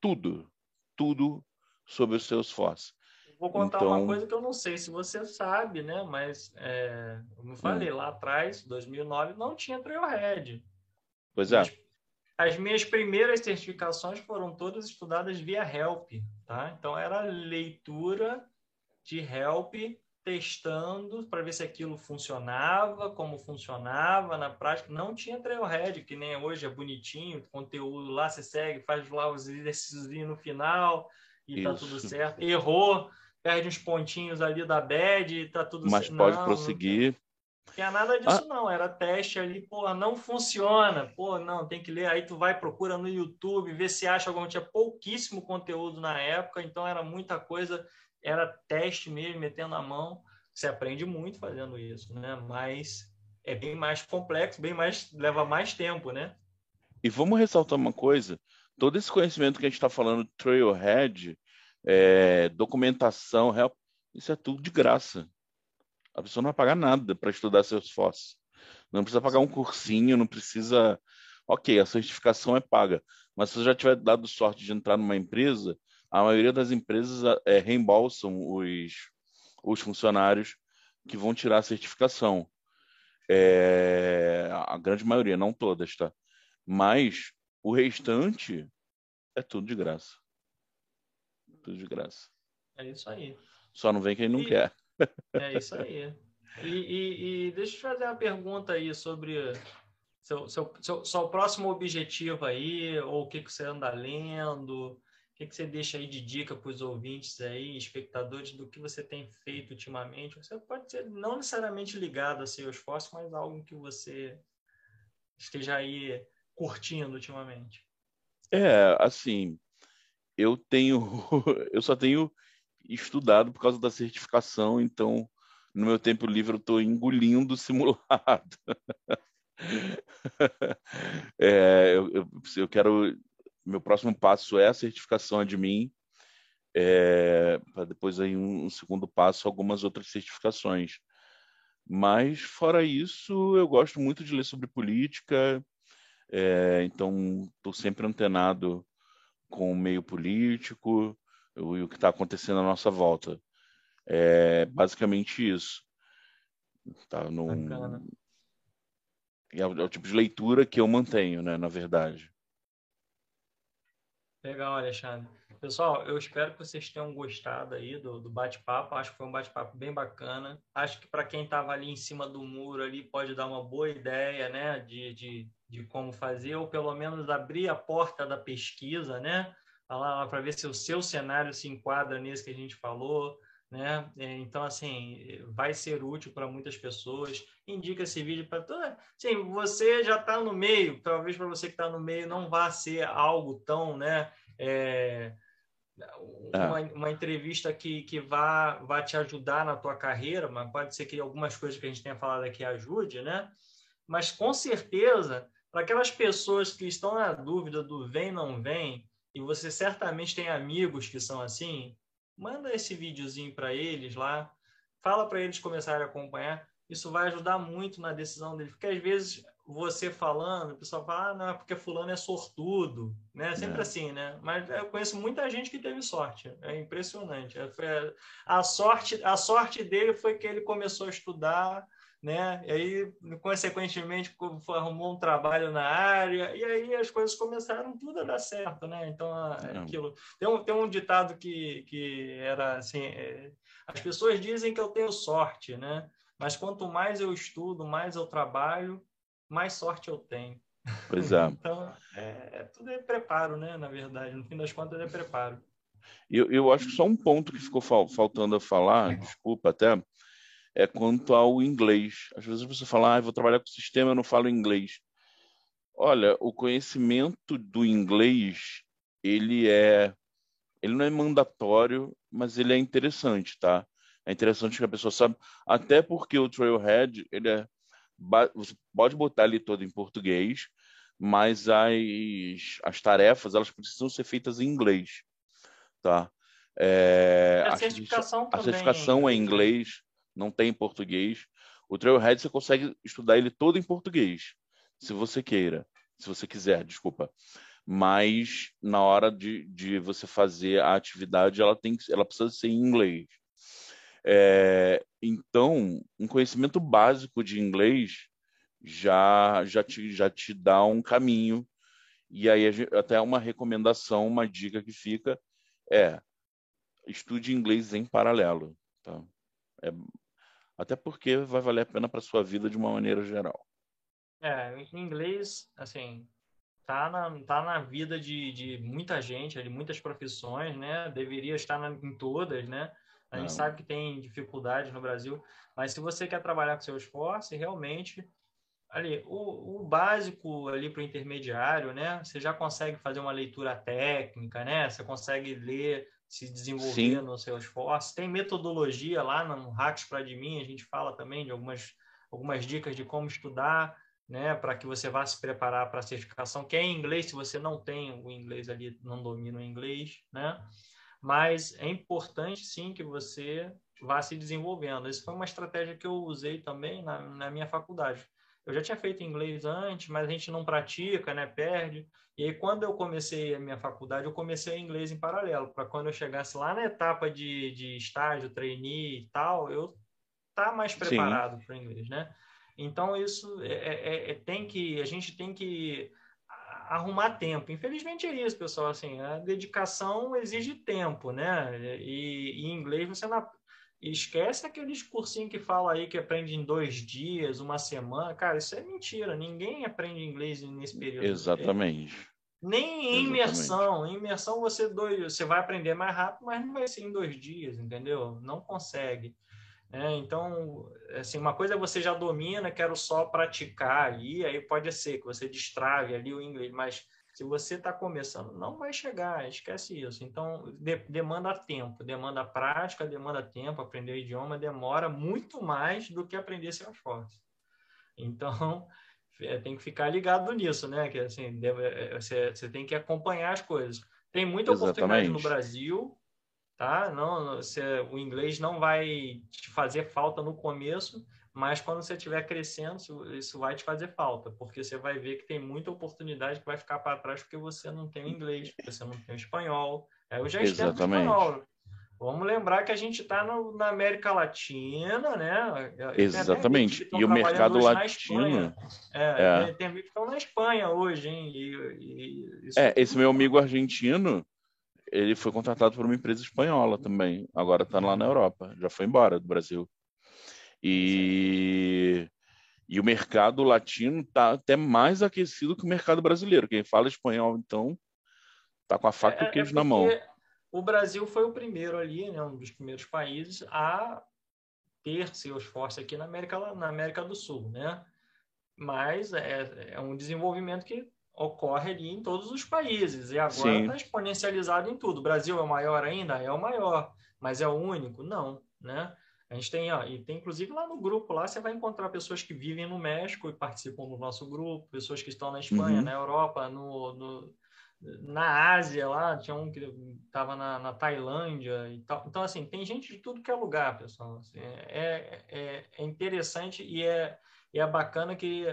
tudo, tudo sobre o seu esforço. Vou contar então... uma coisa que eu não sei se você sabe, né? Mas, é, como eu falei, hum. lá atrás, 2009, não tinha Trailhead. Pois é. As minhas primeiras certificações foram todas estudadas via Help, tá? Então, era leitura de Help, testando para ver se aquilo funcionava, como funcionava na prática. Não tinha Trailhead, que nem hoje é bonitinho, conteúdo lá, você segue, faz lá os exercícios no final e Isso. tá tudo certo. Errou, perde uns pontinhos ali da bad e tá tudo Mas não, pode prosseguir. Não tinha nada disso, ah. não. Era teste ali, pô, não funciona. Pô, não, tem que ler. Aí tu vai, procura no YouTube, vê se acha algum. Tinha pouquíssimo conteúdo na época, então era muita coisa, era teste mesmo, metendo a mão. Você aprende muito fazendo isso, né? Mas é bem mais complexo, bem mais. leva mais tempo, né? E vamos ressaltar uma coisa: todo esse conhecimento que a gente está falando, Trailhead, é, documentação, help, isso é tudo de graça. A pessoa não vai pagar nada para estudar seus fósseis. Não precisa pagar um cursinho, não precisa. Ok, a certificação é paga, mas se você já tiver dado sorte de entrar numa empresa, a maioria das empresas é, reembolsam os, os funcionários que vão tirar a certificação. É, a grande maioria, não todas, tá? Mas o restante é tudo de graça tudo de graça. É isso aí. Só não vem quem não e, quer. É isso aí. E, e, e, deixa eu te fazer uma pergunta aí sobre seu, seu, seu, seu próximo objetivo aí, ou o que, que você anda lendo, o que, que você deixa aí de dica para os ouvintes aí, espectadores, do que você tem feito ultimamente? Você pode ser não necessariamente ligado a seu esforço, mas algo que você esteja aí curtindo ultimamente. É, assim, eu tenho, eu só tenho estudado por causa da certificação, então no meu tempo livre eu estou engolindo simulado. é, eu, eu, eu, quero, meu próximo passo é a certificação admin, é, para depois aí um, um, segundo passo algumas outras certificações. Mas fora isso, eu gosto muito de ler sobre política, é, então estou sempre antenado com o meio político e o que está acontecendo à nossa volta. É basicamente isso. Tá no... É, é o tipo de leitura que eu mantenho, né, na verdade. Legal, Alexandre. Pessoal, eu espero que vocês tenham gostado aí do, do bate-papo. Acho que foi um bate-papo bem bacana. Acho que para quem estava ali em cima do muro ali pode dar uma boa ideia, né, de, de, de como fazer ou pelo menos abrir a porta da pesquisa, né? para ver se o seu cenário se enquadra nisso que a gente falou. Né? É, então, assim, vai ser útil para muitas pessoas. Indica esse vídeo para toda. Sim, você já está no meio, talvez para você que está no meio não vá ser algo tão, né? É, uma, é. uma, entrevista que, que vá, vá te ajudar na tua carreira, mas pode ser que algumas coisas que a gente tenha falado aqui ajude, né? Mas com certeza, para aquelas pessoas que estão na dúvida do vem não vem, e você certamente tem amigos que são assim, manda esse videozinho para eles lá, fala para eles começarem a acompanhar. Isso vai ajudar muito na decisão deles, porque às vezes você falando, o pessoal fala, ah, não, é porque fulano é sortudo, né? Sempre é. assim, né? Mas eu conheço muita gente que teve sorte, é impressionante. É, a sorte, a sorte dele foi que ele começou a estudar, né? E aí, consequentemente, arrumou um trabalho na área, e aí as coisas começaram tudo a dar certo, né? Então, aquilo. Tem um, tem um ditado que, que era assim: é, as pessoas dizem que eu tenho sorte, né? Mas quanto mais eu estudo, mais eu trabalho, mais sorte eu tenho. Pois é. então, é, é, tudo é preparo, né? Na verdade, no fim das contas, é preparo. Eu, eu acho que só um ponto que ficou fal faltando a falar, desculpa até, é quanto ao inglês. Às vezes você fala, ah, vou trabalhar com sistema, eu não falo inglês. Olha, o conhecimento do inglês, ele é, ele não é mandatório, mas ele é interessante, tá? É interessante que a pessoa saiba, até porque o Trailhead, ele é você pode botar ali todo em português, mas as, as tarefas elas precisam ser feitas em inglês, tá? É, a, certificação, a certificação é em inglês, não tem em português. O Trailhead você consegue estudar ele todo em português, se você queira, se você quiser, desculpa. Mas na hora de, de você fazer a atividade, ela tem ela precisa ser em inglês. É, então, um conhecimento básico de inglês já, já, te, já te dá um caminho. E aí, até uma recomendação, uma dica que fica é estude inglês em paralelo. Tá? É, até porque vai valer a pena para sua vida de uma maneira geral. É, inglês, assim, tá na, tá na vida de, de muita gente, de muitas profissões, né? Deveria estar na, em todas, né? A gente sabe que tem dificuldades no Brasil, mas se você quer trabalhar com seu esforço, realmente ali o, o básico ali para o intermediário, né? Você já consegue fazer uma leitura técnica, né? Você consegue ler, se desenvolver Sim. no seu esforço. Tem metodologia lá no Hacks para de mim, a gente fala também de algumas algumas dicas de como estudar, né, para que você vá se preparar para a certificação, que é em inglês, se você não tem o inglês ali, não domina o inglês, né? mas é importante sim que você vá se desenvolvendo. Essa foi uma estratégia que eu usei também na, na minha faculdade. Eu já tinha feito inglês antes, mas a gente não pratica, né? Perde. E aí, quando eu comecei a minha faculdade, eu comecei inglês em paralelo, para quando eu chegasse lá na etapa de, de estágio, trainee e tal, eu tá mais preparado para inglês, né? Então, isso é, é, é, tem que, a gente tem que arrumar tempo. Infelizmente é isso, pessoal. Assim, a dedicação exige tempo, né? E, e em inglês você não esquece aqueles cursinhos que fala aí que aprende em dois dias, uma semana. Cara, isso é mentira. Ninguém aprende inglês nesse período. Exatamente. Nem em imersão. Em imersão você dois, você vai aprender mais rápido, mas não vai ser em dois dias, entendeu? Não consegue. É, então, assim, uma coisa você já domina, quero só praticar ali, aí pode ser que você destrave ali o inglês, mas se você está começando, não vai chegar, esquece isso. Então, de, demanda tempo, demanda prática, demanda tempo, aprender o idioma demora muito mais do que aprender Salesforce. Então, é, tem que ficar ligado nisso, né? Que assim, deve, é, você, você tem que acompanhar as coisas. Tem muita Exatamente. oportunidade no Brasil, tá? Não, você, o inglês não vai te fazer falta no começo, mas quando você estiver crescendo, isso vai te fazer falta, porque você vai ver que tem muita oportunidade que vai ficar para trás porque você não tem o inglês, porque você não tem o espanhol. É, eu já Exatamente. espanhol. Vamos lembrar que a gente está na América Latina, né? Exatamente. E o mercado latino. É, é. Tem amigos que estão na Espanha hoje, hein? E, e é, esse meu amigo argentino, ele foi contratado por uma empresa espanhola também. Agora está lá na Europa. Já foi embora do Brasil. E, e o mercado latino está até mais aquecido que o mercado brasileiro. Quem fala espanhol, então, Tá com a faca é, e o queijo é na mão. O Brasil foi o primeiro ali, né, um dos primeiros países a ter seus forças aqui na América, na América do Sul, né? Mas é, é um desenvolvimento que ocorre ali em todos os países e agora está exponencializado em tudo. O Brasil é o maior ainda? É o maior, mas é o único? Não, né? A gente tem, ó, e tem inclusive lá no grupo, lá você vai encontrar pessoas que vivem no México e participam do nosso grupo, pessoas que estão na Espanha, uhum. na Europa, no, no, na Ásia lá, tinha um que estava na, na, Tailândia e tal. Então, assim, tem gente de tudo que é lugar, pessoal. Assim, é, é, é interessante e é, é bacana que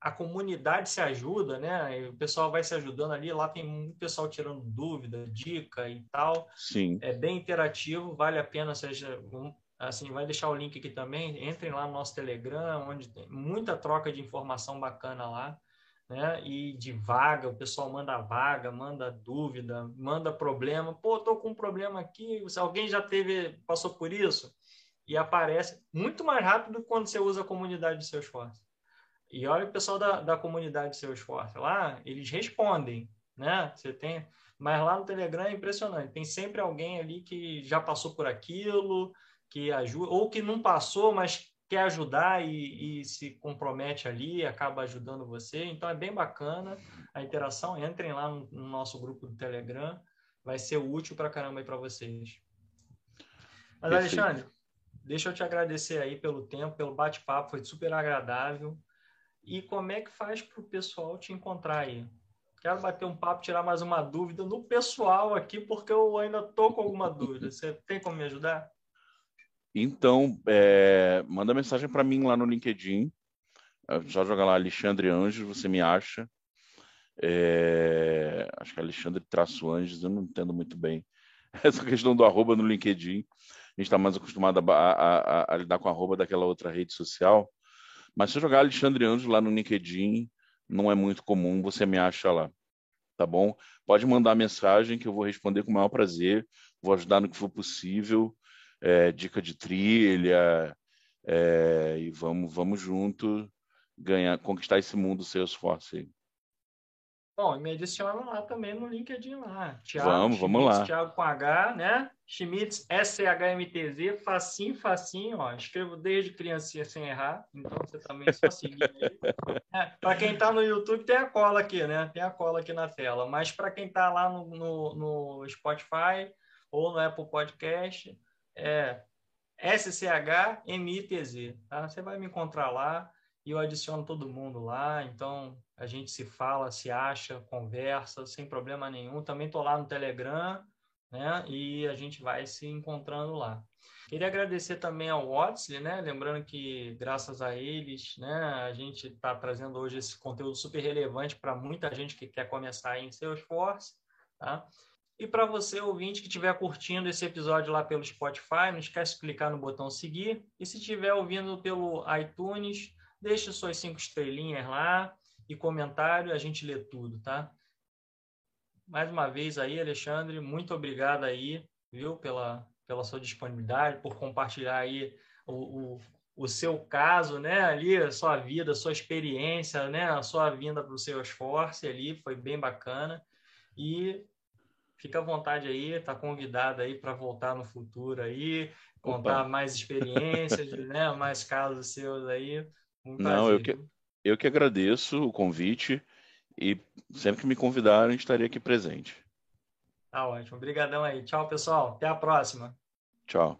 a comunidade se ajuda, né? O pessoal vai se ajudando ali. Lá tem um pessoal tirando dúvida, dica e tal. Sim. É bem interativo, vale a pena. Seja, assim, vai deixar o link aqui também. Entrem lá no nosso Telegram, onde tem muita troca de informação bacana lá. Né? E de vaga, o pessoal manda vaga, manda dúvida, manda problema. Pô, tô com um problema aqui. Se alguém já teve, passou por isso, e aparece muito mais rápido quando você usa a comunidade do Salesforce. E olha o pessoal da, da comunidade Salesforce lá, eles respondem, né? Você tem, mas lá no Telegram é impressionante. Tem sempre alguém ali que já passou por aquilo, que ajuda, ou que não passou, mas quer ajudar e, e, se compromete ali, acaba ajudando você. Então é bem bacana a interação. Entrem lá no, no nosso grupo do Telegram, vai ser útil para caramba aí para vocês. Mas Perfeito. Alexandre, deixa eu te agradecer aí pelo tempo, pelo bate-papo, foi super agradável. E como é que faz para o pessoal te encontrar aí? Quero bater um papo, tirar mais uma dúvida no pessoal aqui, porque eu ainda estou com alguma dúvida. Você tem como me ajudar? Então, é, manda mensagem para mim lá no LinkedIn. Já joga lá Alexandre Anjos, você me acha. É, acho que é Alexandre traço Anjos, eu não entendo muito bem essa questão do arroba no LinkedIn. A gente está mais acostumado a, a, a, a, lidar com arroba daquela outra rede social. Mas se jogar Alexandre Anjos lá no LinkedIn, não é muito comum, você me acha lá. Tá bom? Pode mandar mensagem que eu vou responder com o maior prazer, vou ajudar no que for possível, é, dica de trilha, é, e vamos, vamos junto ganhar, conquistar esse mundo Salesforce aí. Bom, me adiciona lá também no LinkedIn lá. Thiago, vamos, vamos lá. Thiago com H, né? Schmitz, S-H-M-T-Z, facinho, facinho, ó. Escrevo desde criancinha sem errar, então você também é só seguir aí. É, para quem está no YouTube, tem a cola aqui, né? Tem a cola aqui na tela. Mas para quem está lá no, no, no, Spotify ou no Apple Podcast, é S-C-H-M-I-T-Z, tá? Você vai me encontrar lá e eu adiciono todo mundo lá, então a gente se fala, se acha, conversa, sem problema nenhum. Também estou lá no Telegram, né? E a gente vai se encontrando lá. Queria agradecer também ao Watson, né? Lembrando que graças a eles, né, a gente está trazendo hoje esse conteúdo super relevante para muita gente que quer começar em Salesforce, tá? E para você, ouvinte, que estiver curtindo esse episódio lá pelo Spotify, não esquece de clicar no botão seguir. E se estiver ouvindo pelo iTunes, Deixe suas cinco estrelinhas lá e comentário, a gente lê tudo, tá? Mais uma vez aí, Alexandre, muito obrigado aí, viu, pela, pela sua disponibilidade, por compartilhar aí o, o, o seu caso, né, ali, a sua vida, a sua experiência, né, a sua vinda para o seu esforço ali, foi bem bacana. E fica à vontade aí, tá convidado aí para voltar no futuro aí, contar Opa. mais experiências, né, mais casos seus aí. Um Não, eu que, eu que agradeço o convite e sempre que me convidarem estarei aqui presente. Tá ótimo. Obrigadão aí. Tchau, pessoal. Até a próxima. Tchau.